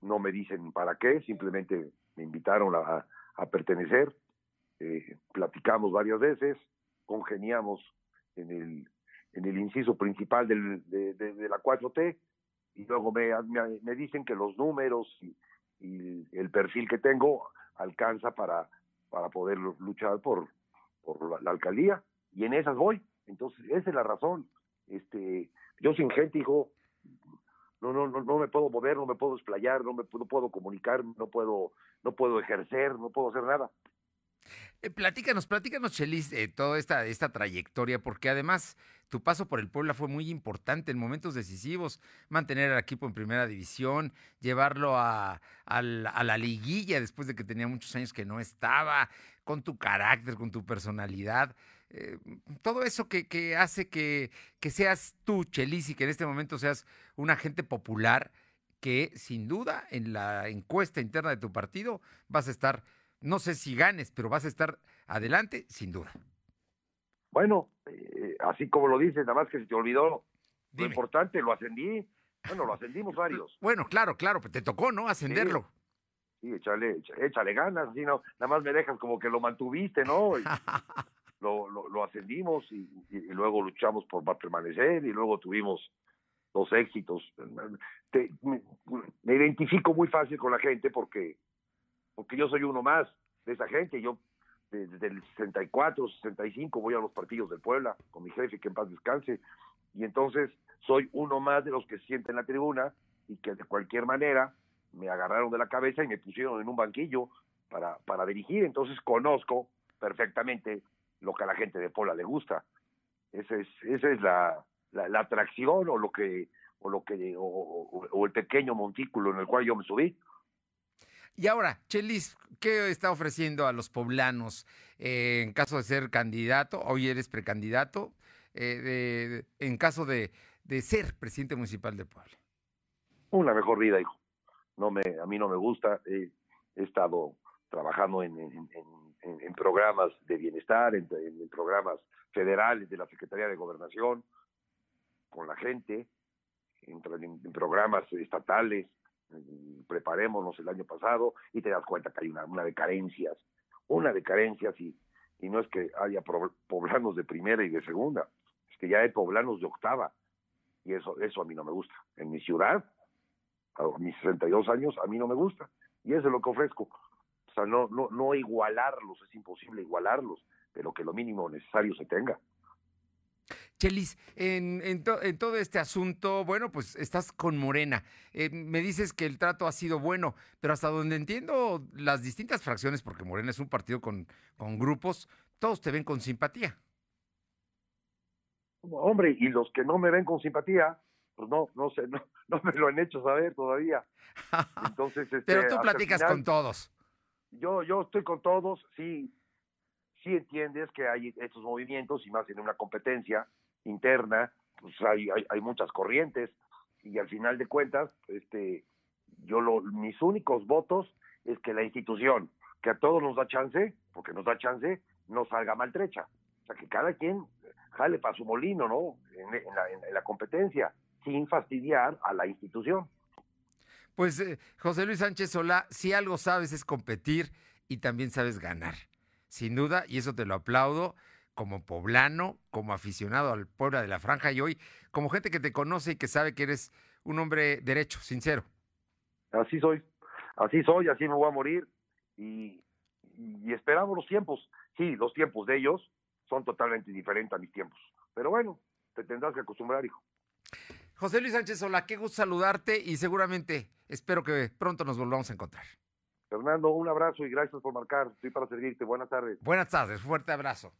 no me dicen para qué, simplemente me invitaron a, a pertenecer, eh, platicamos varias veces, congeniamos en el, en el inciso principal del, de, de, de, la 4T y luego me, me, dicen que los números y, el perfil que tengo alcanza para, para poder luchar por, por la, alcaldía y en esas voy. Entonces, esa es la razón. Este, yo sin gente, hijo, no, no, no, no me puedo mover, no me puedo explayar, no me no puedo comunicar, no puedo, no puedo ejercer, no puedo hacer nada. Eh, platícanos, platícanos, Chelis, toda esta, esta trayectoria, porque además tu paso por el Puebla fue muy importante en momentos decisivos, mantener al equipo en primera división, llevarlo a, a, la, a, la, liguilla después de que tenía muchos años que no estaba, con tu carácter, con tu personalidad, eh, todo eso que, que hace que, que, seas tú, Chelis, y que en este momento seas un agente popular que sin duda en la encuesta interna de tu partido vas a estar no sé si ganes, pero vas a estar adelante, sin duda. Bueno, eh, así como lo dices, nada más que se te olvidó Dime. lo importante, lo ascendí. Bueno, lo ascendimos varios. Bueno, claro, claro, pues te tocó, ¿no? Ascenderlo. Sí, sí échale, échale ganas, así no, nada más me dejas como que lo mantuviste, ¿no? Y lo, lo, lo, ascendimos y, y, y, luego luchamos por permanecer y luego tuvimos dos éxitos. Te, me, me identifico muy fácil con la gente porque porque yo soy uno más de esa gente. Yo desde el 64, 65 voy a los partidos del Puebla con mi jefe, que en paz descanse. Y entonces soy uno más de los que sienten en la tribuna y que de cualquier manera me agarraron de la cabeza y me pusieron en un banquillo para, para dirigir. Entonces conozco perfectamente lo que a la gente de Puebla le gusta. Esa es, esa es la, la, atracción o lo que o lo que o el pequeño montículo en el cual yo me subí. Y ahora, Chelis, ¿qué está ofreciendo a los poblanos eh, en caso de ser candidato? Hoy eres precandidato, eh, de, en caso de, ser presidente municipal de Puebla. Una mejor vida, hijo. No me, a mí no me gusta. he estado trabajando en, programas de bienestar, en, programas federales de la Secretaría de Gobernación, con la gente, en, programas estatales, preparémonos el año pasado y te das cuenta que hay una, una de carencias, una de carencias y, y no es que haya poblanos de primera y de segunda, es que ya hay poblanos de octava y eso, eso a mí no me gusta. En mi ciudad, a mis 62 años, a mí no me gusta y eso es lo que ofrezco. O sea, no, no, no igualarlos, es imposible igualarlos, pero que lo mínimo necesario se tenga. Chelis, en, en, to, en, todo este asunto, bueno, pues estás con Morena. Eh, me dices que el trato ha sido bueno, pero hasta donde entiendo las distintas fracciones, porque Morena es un partido con, con grupos, todos te ven con simpatía. Hombre, y los que no me ven con simpatía, pues no, no sé, no, no me lo han hecho saber todavía. Entonces, este, pero tú platicas final, con todos. Yo, yo estoy con todos, sí, sí entiendes que hay estos movimientos y más en una competencia interna, pues hay, hay, hay muchas corrientes y al final de cuentas, este, yo lo, mis únicos votos es que la institución, que a todos nos da chance, porque nos da chance, no salga maltrecha. O sea, que cada quien jale para su molino, ¿no? En, la, en, la, competencia, sin fastidiar a la institución. Pues, eh, José Luis Sánchez Solá, si algo sabes es competir y también sabes ganar. Sin duda, y eso te lo aplaudo como poblano, como aficionado al pueblo de la franja y hoy como gente que te conoce y que sabe que eres un hombre derecho, sincero. Así soy, así soy, así me voy a morir y, y esperamos los tiempos. Sí, los tiempos de ellos son totalmente diferentes a mis tiempos, pero bueno, te tendrás que acostumbrar, hijo. José Luis Sánchez hola, qué gusto saludarte y seguramente espero que pronto nos volvamos a encontrar. Fernando, un abrazo y gracias por marcar. Estoy para servirte. Buenas tardes. Buenas tardes, fuerte abrazo.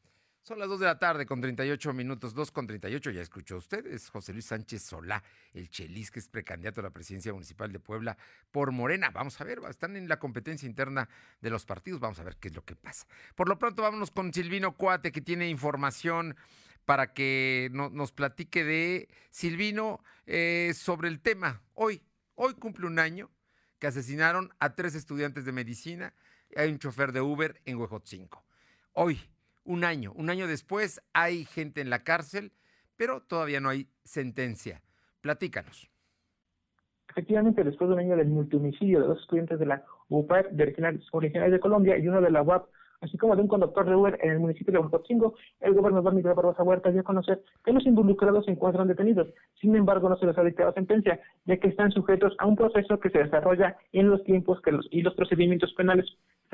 Son las 2 de la tarde con 38 minutos, 2 con 38, ya escuchó usted, es José Luis Sánchez Solá, el Chelis, que es precandidato a la presidencia municipal de Puebla por Morena. Vamos a ver, están en la competencia interna de los partidos, vamos a ver qué es lo que pasa. Por lo pronto, vámonos con Silvino Cuate, que tiene información para que no, nos platique de Silvino eh, sobre el tema. Hoy, hoy cumple un año que asesinaron a tres estudiantes de medicina y hay un chofer de Uber en Huejotzinco. Hoy, un año. Un año después hay gente en la cárcel, pero todavía no hay sentencia. Platícanos. Efectivamente, después de un año del multihomicidio de dos estudiantes de la UPAP de originales de Colombia y uno de la UAP así como de un conductor de Uber en el municipio de Huejotzingo, el gobernador Miguel Barbosa Huerta dio a conocer que los involucrados se encuentran detenidos. Sin embargo, no se les ha dictado sentencia, ya que están sujetos a un proceso que se desarrolla en los tiempos que los, y los procedimientos penales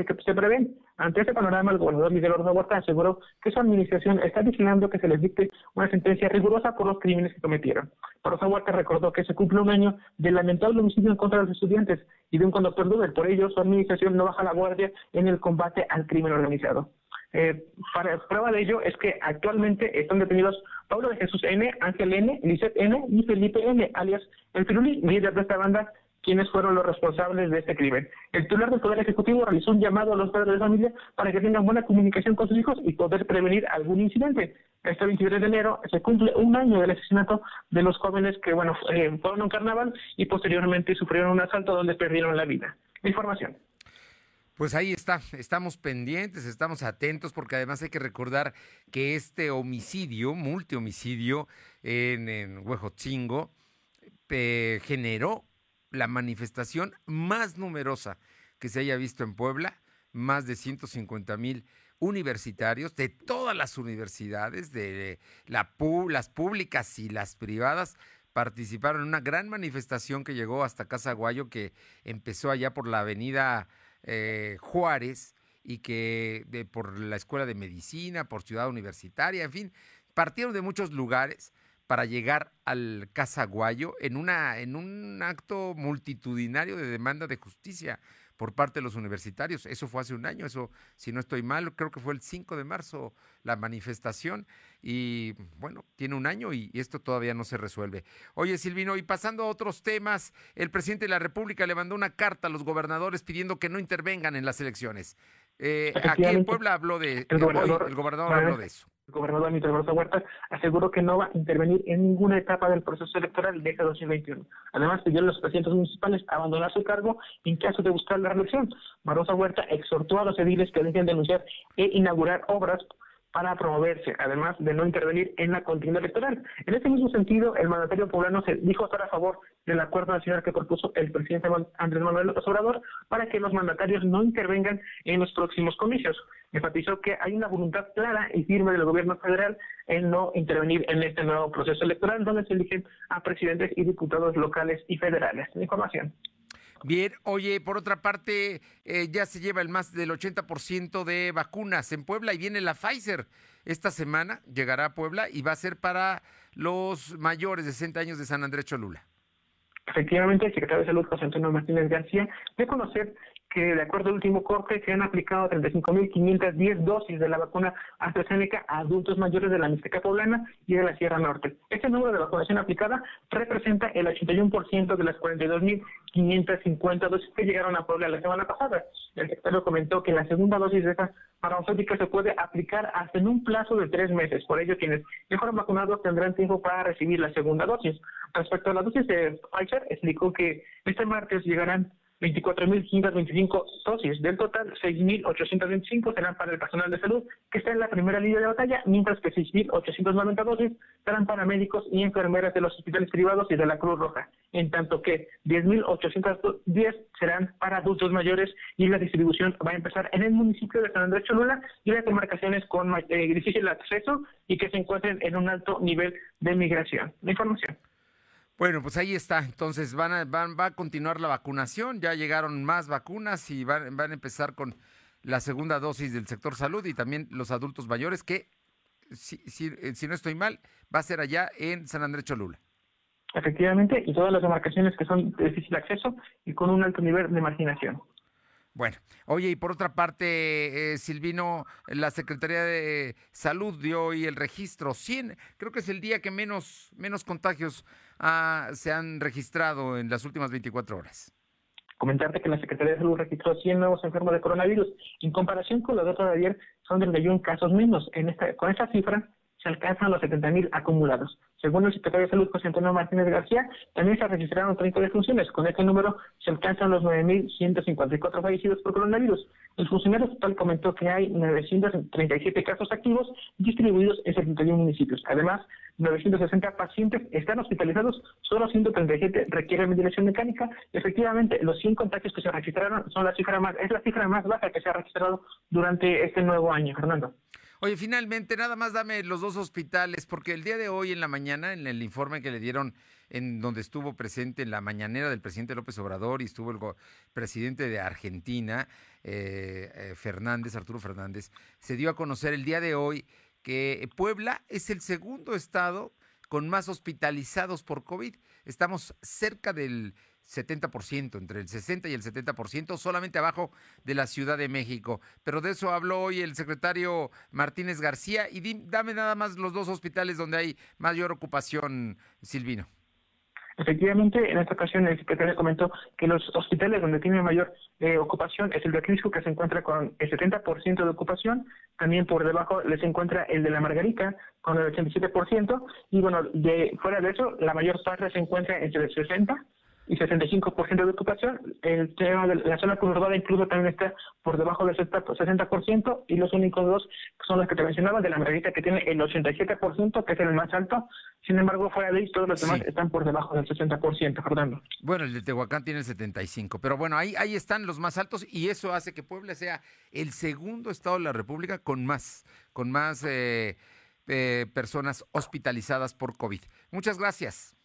que se prevén. Ante este panorama, el gobernador Miguel Barbosa Huerta aseguró que su administración está vigilando que se les dicte una sentencia rigurosa por los crímenes que cometieron. Barbosa Huerta recordó que se cumple un año del lamentable homicidio en contra de los estudiantes y de un conductor Uber. Por ello, su administración no baja la guardia en el combate al crimen organizado. Eh, para prueba de ello es que actualmente están detenidos Pablo de Jesús N., Ángel N., Lizeth N. y Felipe N., alias el Piruli, líder de esta banda, quienes fueron los responsables de este crimen. El titular del Poder Ejecutivo realizó un llamado a los padres de familia para que tengan buena comunicación con sus hijos y poder prevenir algún incidente. Este 23 de enero se cumple un año del asesinato de los jóvenes que, bueno, eh, fueron a un carnaval y posteriormente sufrieron un asalto donde perdieron la vida. Información. Pues ahí está, estamos pendientes, estamos atentos, porque además hay que recordar que este homicidio, multihomicidio en, en Huejotzingo, eh, generó la manifestación más numerosa que se haya visto en Puebla, más de 150 mil universitarios de todas las universidades, de la, las públicas y las privadas, participaron en una gran manifestación que llegó hasta Casa Guayo, que empezó allá por la avenida eh, Juárez y que de, por la Escuela de Medicina, por Ciudad Universitaria, en fin, partieron de muchos lugares para llegar al Casaguayo en, una, en un acto multitudinario de demanda de justicia por parte de los universitarios. Eso fue hace un año, eso, si no estoy mal, creo que fue el 5 de marzo la manifestación y bueno, tiene un año y, esto todavía no se resuelve. Oye, Silvino, y pasando a otros temas, el presidente de la República le mandó una carta a los gobernadores pidiendo que no intervengan en las elecciones. Eh, aquí en Puebla habló de, el gobernador, el gobernador habló de eso el gobernador Miguel Barbosa Huerta aseguró que no va a intervenir en ninguna etapa del proceso electoral de este 2021. Además, pidió a los presidentes municipales abandonar su cargo en caso de buscar la reelección. Barbosa Huerta exhortó a los ediles que dejen denunciar e inaugurar obras para promoverse, además de no intervenir en la contienda electoral. En ese mismo sentido, el mandatario poblano se dijo estar a favor del acuerdo nacional que propuso el presidente Andrés Manuel López Obrador para que los mandatarios no intervengan en los próximos comicios. Enfatizó que hay una voluntad clara y firme del gobierno federal en no intervenir en este nuevo proceso electoral donde se eligen a presidentes y diputados locales y federales. Información. Bien, oye, por otra parte, eh, ya se lleva el más del 80% de vacunas en Puebla y viene la Pfizer. Esta semana llegará a Puebla y va a ser para los mayores de 60 años de San Andrés Cholula. Efectivamente, el secretario de Salud, José Antonio Martínez García, de conocer que de acuerdo al último corte se han aplicado 35.510 dosis de la vacuna AstraZeneca a adultos mayores de la Mixteca Poblana y de la Sierra Norte. Este número de vacunación aplicada representa el 81% de las 42.550 dosis que llegaron a Puebla la semana pasada. El secretario comentó que la segunda dosis de esta farmacéutica se puede aplicar hasta en un plazo de tres meses. Por ello, quienes fueron vacunados tendrán tiempo para recibir la segunda dosis. Respecto a la dosis de Pfizer, explicó que este martes llegarán 24.525 dosis. Del total, 6.825 serán para el personal de salud que está en la primera línea de batalla, mientras que 6.890 dosis serán para médicos y enfermeras de los hospitales privados y de la Cruz Roja, en tanto que 10.810 serán para adultos mayores y la distribución va a empezar en el municipio de San Andrés Cholula y las demarcaciones con eh, difícil acceso y que se encuentren en un alto nivel de migración. La información. Bueno, pues ahí está. Entonces van a, van, va a continuar la vacunación. Ya llegaron más vacunas y van, van a empezar con la segunda dosis del sector salud y también los adultos mayores, que si, si, eh, si no estoy mal, va a ser allá en San Andrés Cholula. Efectivamente, y todas las demarcaciones que son de difícil acceso y con un alto nivel de marginación. Bueno, oye, y por otra parte, eh, Silvino, la Secretaría de Salud dio hoy el registro 100, creo que es el día que menos, menos contagios ah, se han registrado en las últimas 24 horas. Comentarte que la Secretaría de Salud registró 100 nuevos enfermos de coronavirus. En comparación con la data de ayer, son 31 casos menos. En esta, con esta cifra, se alcanzan los 70.000 acumulados. Según el secretario de Salud, José Antonio Martínez García, también se registraron 30 defunciones. Con este número se alcanzan los 9.154 fallecidos por coronavirus. El funcionario total comentó que hay 937 casos activos distribuidos en 71 municipios. Además, 960 pacientes están hospitalizados, solo 137 requieren ventilación mecánica. Efectivamente, los 100 contagios que se registraron son la cifra más, es la cifra más baja que se ha registrado durante este nuevo año, Fernando. Oye, finalmente, nada más dame los dos hospitales, porque el día de hoy en la mañana, en el informe que le dieron, en donde estuvo presente en la mañanera del presidente López Obrador y estuvo el presidente de Argentina, eh, eh, Fernández, Arturo Fernández, se dio a conocer el día de hoy que Puebla es el segundo estado con más hospitalizados por COVID. Estamos cerca del 70%, entre el 60 y el 70%, solamente abajo de la Ciudad de México. Pero de eso habló hoy el secretario Martínez García y dame nada más los dos hospitales donde hay mayor ocupación, Silvino. Efectivamente, en esta ocasión el secretario comentó que los hospitales donde tiene mayor eh, ocupación es el de Atlisco, que se encuentra con el 70% de ocupación. También por debajo les encuentra el de la Margarita, con el 87%. Y bueno, de fuera de eso, la mayor parte se encuentra entre el 60 y 65% de ocupación. El tema de la zona conurbada incluso también está por debajo del 60% y los únicos dos son los que te mencionaba, de la Margarita que tiene el 87%, que es el más alto. Sin embargo, fuera de ahí, todos los demás están por debajo del 60%, Fernando. Bueno, el de Tehuacán tiene el 75%, pero bueno, ahí, ahí están los más altos y eso hace que Puebla sea el segundo estado de la República con más, con más eh, eh, personas hospitalizadas por COVID. Muchas gracias.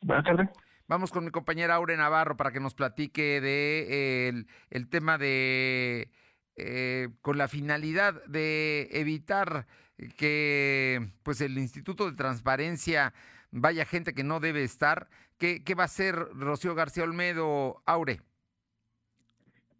Buenas tardes. Vamos con mi compañera Aure Navarro para que nos platique de el, tema de eh, con la finalidad de evitar que pues el Instituto de Transparencia vaya gente que no debe estar. ¿Qué, qué va a hacer Rocío García Olmedo, Aure?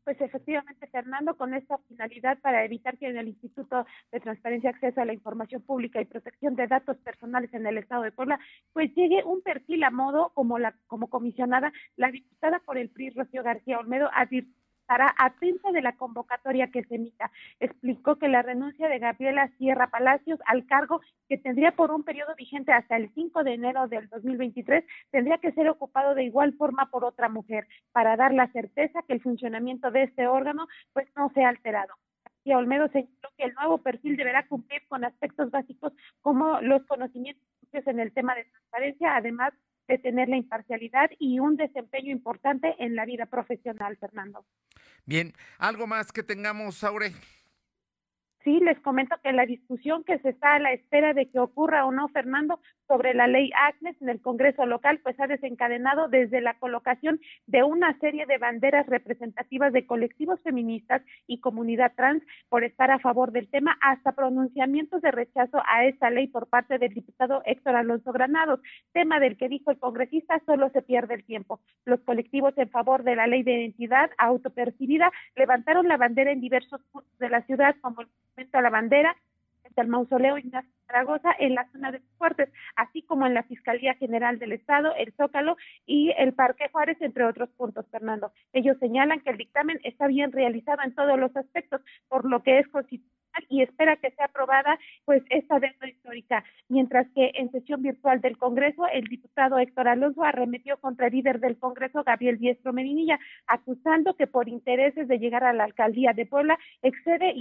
Pues efectivamente, Fernando, con esta finalidad para evitar que en el Instituto de Transparencia, Acceso a la Información Pública y Protección de Datos Personales en el Estado de Puebla, pues llegue un perfil a modo como la como comisionada, la diputada por el PRI, Rocío García Olmedo, advirtió estará atenta de la convocatoria que se emita. Explicó que la renuncia de Gabriela Sierra Palacios al cargo que tendría por un periodo vigente hasta el 5 de enero del 2023 tendría que ser ocupado de igual forma por otra mujer para dar la certeza que el funcionamiento de este órgano pues no sea alterado. Y Olmedo señaló que el nuevo perfil deberá cumplir con aspectos básicos como los conocimientos en el tema de transparencia, además de tener la imparcialidad y un desempeño importante en la vida profesional, Fernando. Bien, ¿algo más que tengamos, Aure? Sí, les comento que la discusión que se está a la espera de que ocurra o no, Fernando, sobre la ley Agnes en el Congreso local, pues ha desencadenado desde la colocación de una serie de banderas representativas de colectivos feministas y comunidad trans por estar a favor del tema, hasta pronunciamientos de rechazo a esta ley por parte del diputado Héctor Alonso Granados, tema del que dijo el congresista solo se pierde el tiempo. Los colectivos en favor de la ley de identidad autopercibida levantaron la bandera en diversos puntos de la ciudad, como el a la bandera, el mausoleo Ignacio Zaragoza en la zona de Fuertes, así como en la Fiscalía General del Estado, el Zócalo y el Parque Juárez, entre otros puntos, Fernando. Ellos señalan que el dictamen está bien realizado en todos los aspectos, por lo que es constitucional y espera que sea aprobada pues esta deuda histórica. Mientras que en sesión virtual del Congreso, el diputado Héctor Alonso arremetió contra el líder del Congreso, Gabriel Diestro Medinilla, acusando que por intereses de llegar a la alcaldía de Puebla excede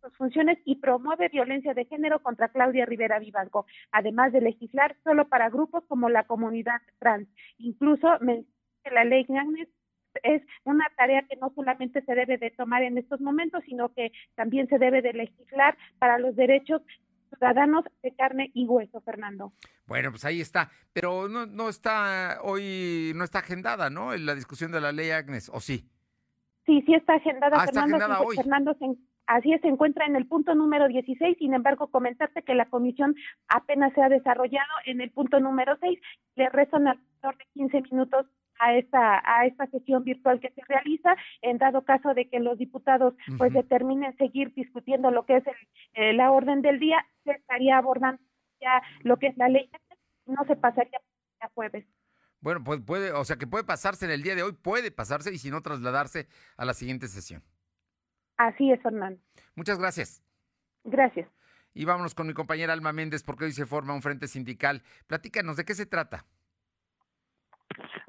sus funciones y promueve violencia de género contra Claudia Rivera Vivanco, además de legislar solo para grupos como la comunidad trans. Incluso que la ley Agnes es una tarea que no solamente se debe de tomar en estos momentos, sino que también se debe de legislar para los derechos ciudadanos de carne y hueso, Fernando. Bueno, pues ahí está, pero no, no está hoy, no está agendada, ¿no? La discusión de la ley Agnes, ¿o sí? Sí, sí está agendada, ah, Fernando. Está agendada hoy. Fernando se, Así es, se encuentra en el punto número 16, sin embargo, comentarte que la comisión apenas se ha desarrollado en el punto número 6, le restan alrededor de 15 minutos a esta a esta sesión virtual que se realiza en dado caso de que los diputados pues determinen seguir discutiendo lo que es eh, la orden del día se estaría abordando ya lo que es la ley no se pasaría a jueves. Bueno pues puede o sea que puede pasarse en el día de hoy puede pasarse y si no trasladarse a la siguiente sesión Así es, Fernando. Muchas gracias. Gracias. Y vámonos con mi compañera Alma Méndez porque hoy se forma un frente sindical. Platícanos, ¿de qué se trata?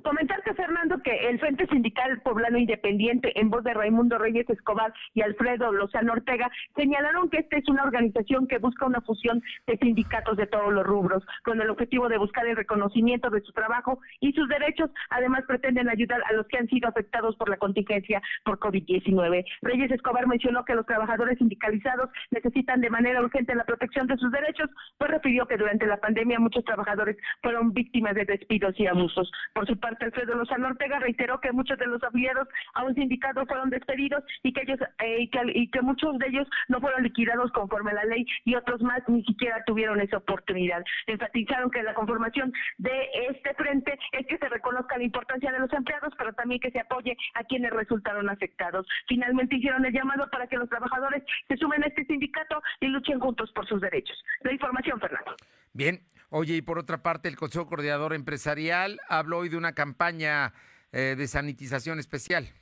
Comentarte, Fernando, que el Frente Sindical Poblano Independiente, en voz de Raimundo Reyes Escobar y Alfredo Lozano Ortega, señalaron que esta es una organización que busca una fusión de sindicatos de todos los rubros, con el objetivo de buscar el reconocimiento de su trabajo y sus derechos. Además, pretenden ayudar a los que han sido afectados por la contingencia por COVID-19. Reyes Escobar mencionó que los trabajadores sindicalizados necesitan de manera urgente la protección de sus derechos, pues refirió que durante la pandemia muchos trabajadores fueron víctimas de despidos y abusos. Por su parte, Alfredo Lozano Ortega reiteró que muchos de los afiliados a un sindicato fueron despedidos y que ellos eh, y, que, muchos de ellos no fueron liquidados conforme a la ley y otros más ni siquiera tuvieron esa oportunidad. Enfatizaron que la conformación de este frente es que se reconozca la importancia de los empleados, pero también que se apoye a quienes resultaron afectados. Finalmente hicieron el llamado para que los trabajadores se sumen a este sindicato y luchen juntos por sus derechos. La información, Fernando. Bien, Oye, y por otra parte, el Consejo Coordinador Empresarial habló hoy de una campaña eh, de sanitización especial.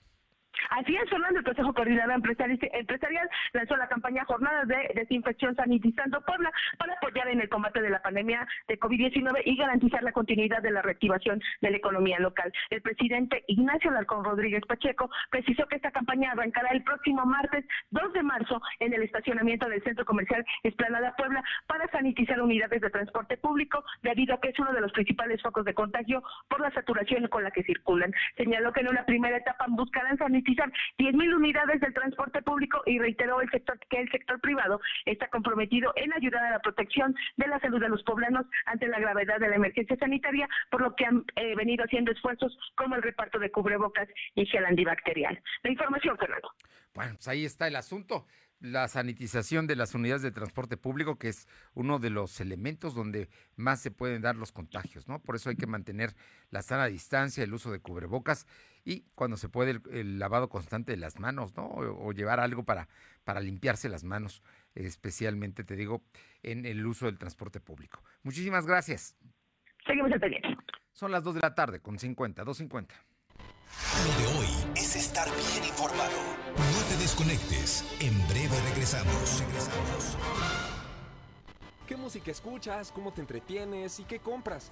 Así es, Fernando, el Consejo Coordinador Empresarial lanzó la campaña Jornadas de Desinfección Sanitizando Puebla para apoyar en el combate de la pandemia de COVID-19 y garantizar la continuidad de la reactivación de la economía local. El presidente Ignacio Larcón Rodríguez Pacheco precisó que esta campaña arrancará el próximo martes 2 de marzo en el estacionamiento del Centro Comercial Esplanada Puebla para sanitizar unidades de transporte público debido a que es uno de los principales focos de contagio por la saturación con la que circulan. Señaló que en una primera etapa buscarán sanitizar 10.000 unidades del transporte público y reiteró el sector que el sector privado está comprometido en ayudar a la protección de la salud de los poblanos ante la gravedad de la emergencia sanitaria, por lo que han eh, venido haciendo esfuerzos como el reparto de cubrebocas y gel antibacterial. La información, Fernando. Bueno, pues ahí está el asunto la sanitización de las unidades de transporte público, que es uno de los elementos donde más se pueden dar los contagios, ¿no? Por eso hay que mantener la sana distancia, el uso de cubrebocas y cuando se puede el, lavado constante de las manos, ¿no? O, llevar algo para, para limpiarse las manos, especialmente, te digo, en el uso del transporte público. Muchísimas gracias. Seguimos el pendiente. Son las 2 de la tarde con 50, 2.50. Lo de hoy es estar bien informado. No te desconectes. En breve regresamos. Regresamos. ¿Qué música escuchas? ¿Cómo te entretienes? ¿Y qué compras?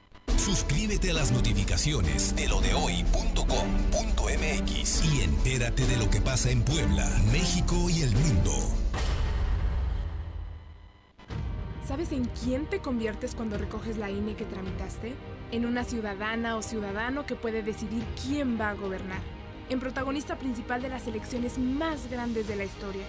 Suscríbete a las notificaciones de lo de y entérate de lo que pasa en Puebla, México y el mundo. ¿Sabes en quién te conviertes cuando recoges la INE que tramitaste? En una ciudadana o ciudadano que puede decidir quién va a gobernar. En protagonista principal de las elecciones más grandes de la historia.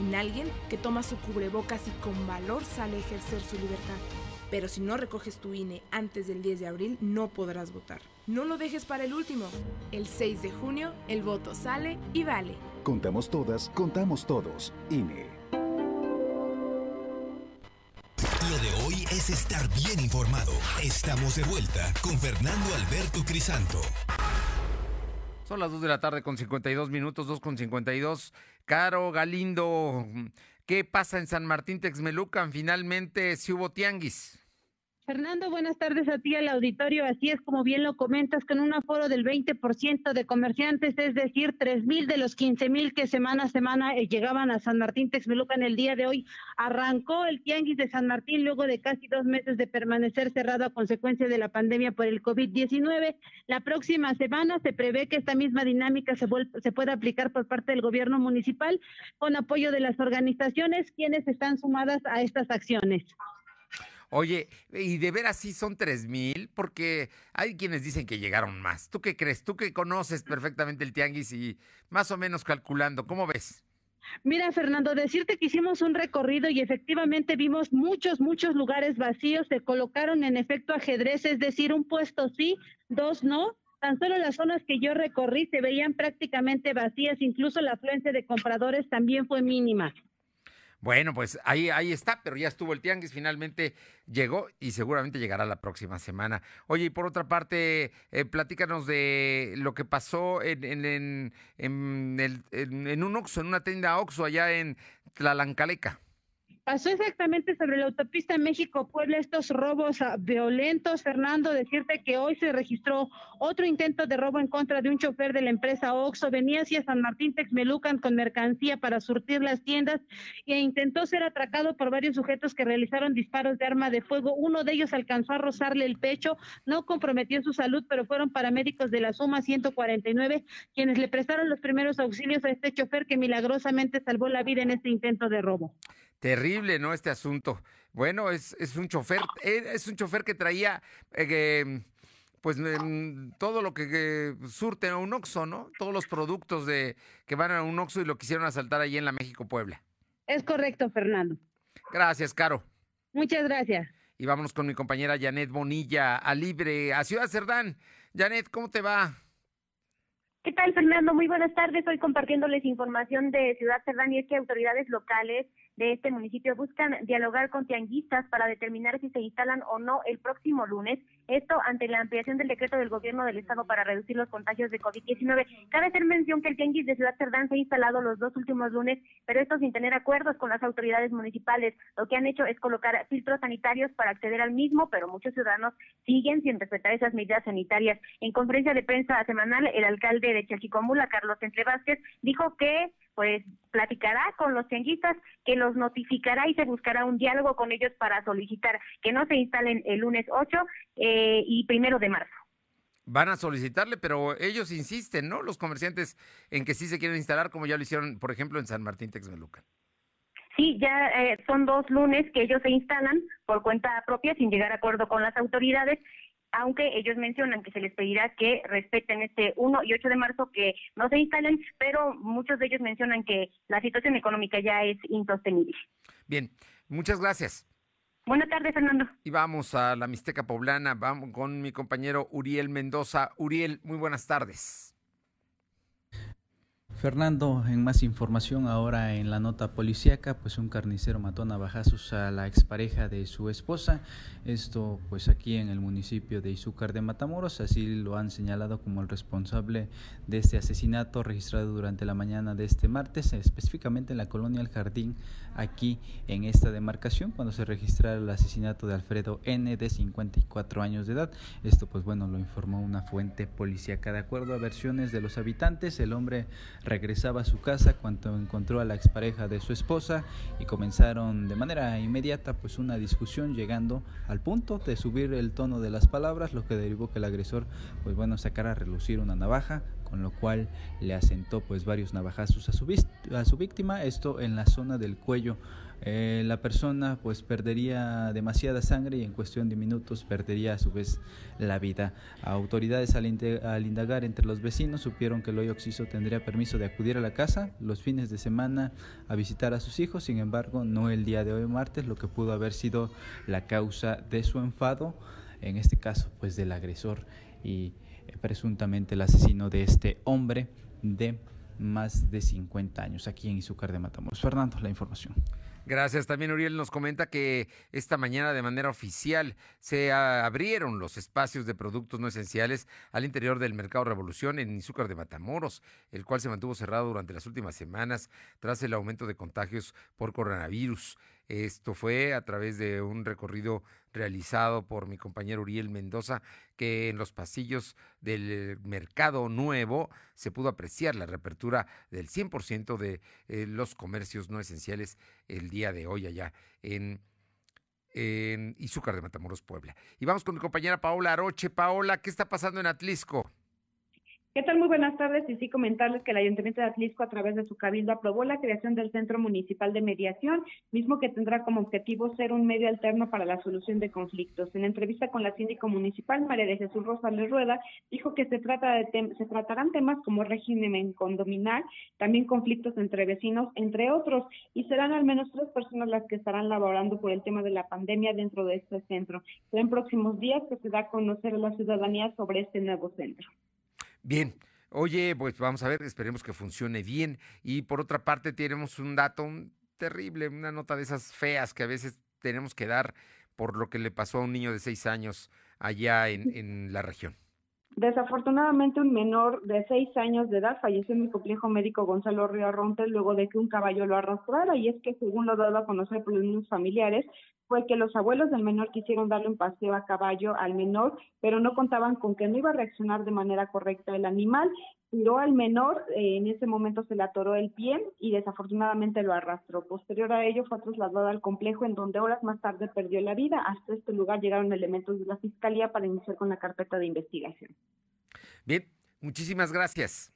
En alguien que toma su cubrebocas y con valor sale a ejercer su libertad. Pero si no recoges tu INE antes del 10 de abril, no podrás votar. No lo dejes para el último. El 6 de junio, el voto sale y vale. Contamos todas, contamos todos. INE. Lo de hoy es estar bien informado. Estamos de vuelta con Fernando Alberto Crisanto. Son las 2 de la tarde con 52 minutos, 2 con 52. Caro Galindo, ¿qué pasa en San Martín Texmelucan? Finalmente, si hubo tianguis. Fernando, buenas tardes a ti al auditorio. Así es como bien lo comentas, con un aforo del 20% de comerciantes, es decir, 3 mil de los 15 mil que semana a semana eh, llegaban a San Martín Texmelucan el día de hoy. Arrancó el tianguis de San Martín luego de casi dos meses de permanecer cerrado a consecuencia de la pandemia por el COVID-19. La próxima semana se prevé que esta misma dinámica se, se pueda aplicar por parte del gobierno municipal con apoyo de las organizaciones quienes están sumadas a estas acciones. Oye, ¿y de veras sí son tres mil? Porque hay quienes dicen que llegaron más. ¿Tú qué crees? Tú que conoces perfectamente el tianguis y más o menos calculando, ¿cómo ves? Mira, Fernando, decirte que hicimos un recorrido y efectivamente vimos muchos, muchos lugares vacíos. Se colocaron en efecto ajedrez, es decir, un puesto sí, dos no. Tan solo las zonas que yo recorrí se veían prácticamente vacías, incluso la afluencia de compradores también fue mínima. Bueno, pues ahí, ahí está, pero ya estuvo el tianguis, finalmente llegó y seguramente llegará la próxima semana. Oye, y por otra parte, eh, platícanos de lo que pasó en, en, en, en, un Oxxo, en una tienda Oxxo allá en Tlalancaleca. Pasó exactamente sobre la autopista México-Puebla estos robos ah, violentos. Fernando, decirte que hoy se registró otro intento de robo en contra de un chofer de la empresa Oxo. Venía hacia San Martín Texmelucan con mercancía para surtir las tiendas e intentó ser atracado por varios sujetos que realizaron disparos de arma de fuego. Uno de ellos alcanzó a rozarle el pecho, no comprometió su salud, pero fueron paramédicos de la Suma 149 quienes le prestaron los primeros auxilios a este chofer que milagrosamente salvó la vida en este intento de robo. Terrible, ¿no? Este asunto. Bueno, es, es un chofer, eh, es un chofer que traía eh, pues mm, todo lo que, surte a un Oxxo, ¿no? Todos los productos de que van a un Oxxo y lo quisieron asaltar allí en la México Puebla. Es correcto, Fernando. Gracias, Caro. Muchas gracias. Y vámonos con mi compañera Janet Bonilla a Libre, a Ciudad Cerdán. Janet, ¿cómo te va? ¿Qué tal, Fernando? Muy buenas tardes. Hoy compartiéndoles información de Ciudad Cerdán y es que autoridades locales de este municipio buscan dialogar con tianguistas para determinar si se instalan o no el próximo lunes. Esto ante la ampliación del decreto del gobierno del estado para reducir los contagios de COVID-19. Cabe hacer mención que el tianguis de Ciudad Cerdán se ha instalado los dos últimos lunes, pero esto sin tener acuerdos con las autoridades municipales. Lo que han hecho es colocar filtros sanitarios para acceder al mismo, pero muchos ciudadanos siguen sin respetar esas medidas sanitarias. En conferencia de prensa semanal, el alcalde de Chalchicomula, Carlos Entre Vázquez, dijo que pues platicará con los tianguistas, que los notificará y se buscará un diálogo con ellos para solicitar que no se instalen el lunes 8 eh, y primero de marzo. Van a solicitarle, pero ellos insisten, ¿no? Los comerciantes en que sí se quieren instalar, como ya lo hicieron, por ejemplo, en San Martín Texmelucan. Sí, ya eh, son dos lunes que ellos se instalan por cuenta propia sin llegar a acuerdo con las autoridades aunque ellos mencionan que se les pedirá que respeten este 1 y 8 de marzo, que no se instalen, pero muchos de ellos mencionan que la situación económica ya es insostenible. Bien, muchas gracias. Buenas tardes, Fernando. Y vamos a la Mixteca Poblana, vamos con mi compañero Uriel Mendoza. Uriel, muy buenas tardes. Fernando, en más información ahora en la nota policíaca, pues un carnicero mató a navajazos a la expareja de su esposa, esto pues aquí en el municipio de Izúcar de Matamoros, así lo han señalado como el responsable de este asesinato registrado durante la mañana de este martes, específicamente en la colonia El Jardín, aquí en esta demarcación, cuando se registrara el asesinato de Alfredo N de 54 años de edad. Esto pues bueno, lo informó una fuente policíaca. De acuerdo a versiones de los habitantes, el hombre regresaba a su casa cuando encontró a la expareja de su esposa y comenzaron de manera inmediata pues una discusión llegando al punto de subir el tono de las palabras, lo que derivó que el agresor pues bueno sacara a relucir una navaja, con lo cual le asentó pues varios navajazos a su, a su víctima, esto en la zona del cuello. Eh, la persona pues perdería demasiada sangre y en cuestión de minutos perdería a su vez la vida. Autoridades al, indagar entre los vecinos supieron que el hoyo oxiso tendría permiso de acudir a la casa los fines de semana a visitar a sus hijos, sin embargo no el día de hoy martes, lo que pudo haber sido la causa de su enfado, en este caso pues del agresor y presuntamente el asesino de este hombre de más de 50 años aquí en Izúcar de Matamoros. Fernando, la información. Gracias. También Uriel nos comenta que esta mañana de manera oficial se abrieron los espacios de productos no esenciales al interior del Mercado Revolución en Izúcar de Matamoros, el cual se mantuvo cerrado durante las últimas semanas tras el aumento de contagios por coronavirus. Esto fue a través de un recorrido realizado por mi compañero Uriel Mendoza, que en los pasillos del Mercado Nuevo se pudo apreciar la reapertura del 100% de eh, los comercios no esenciales el día de hoy allá en, en Izúcar de Matamoros, Puebla. Y vamos con mi compañera Paola Aroche. Paola, ¿qué está pasando en Atlisco? ¿Qué tal? Muy buenas tardes. Y sí comentarles que el Ayuntamiento de Atlisco, a través de su cabildo, aprobó la creación del Centro Municipal de Mediación, mismo que tendrá como objetivo ser un medio alterno para la solución de conflictos. En entrevista con la síndico municipal, María de Jesús Rosales Rueda, dijo que se, trata de se tratarán temas como régimen condominal, también conflictos entre vecinos, entre otros, y serán al menos tres personas las que estarán laborando por el tema de la pandemia dentro de este centro. Serán próximos días que se da a conocer a la ciudadanía sobre este nuevo centro. Bien. Oye, pues vamos a ver, esperemos que funcione bien. Y por otra parte, tenemos un dato terrible, una nota de esas feas que a veces tenemos que dar por lo que le pasó a un niño de seis años allá en, en la región. Desafortunadamente, un menor de seis años de edad falleció en el complejo médico Gonzalo Río Arronte luego de que un caballo lo arrastrara. Y es que, según lo dado a conocer por los familiares, fue que los abuelos del menor quisieron darle un paseo a caballo al menor, pero no contaban con que no iba a reaccionar de manera correcta el animal. Tiró al menor, eh, en ese momento se le atoró el pie y desafortunadamente lo arrastró. Posterior a ello fue trasladado al complejo en donde horas más tarde perdió la vida. Hasta este lugar llegaron elementos de la fiscalía para iniciar con la carpeta de investigación. Bien, muchísimas gracias.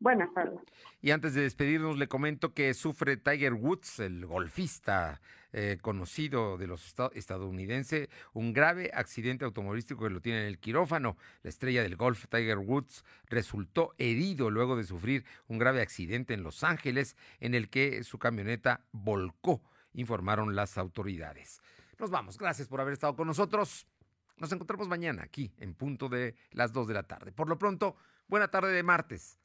Buenas tardes. Y antes de despedirnos, le comento que sufre Tiger Woods, el golfista eh, conocido de los estadounidenses, un grave accidente automovilístico que lo tiene en el quirófano. La estrella del golf, Tiger Woods, resultó herido luego de sufrir un grave accidente en Los Ángeles en el que su camioneta volcó, informaron las autoridades. Nos vamos. Gracias por haber estado con nosotros. Nos encontramos mañana aquí en punto de las 2 de la tarde. Por lo pronto, buena tarde de martes.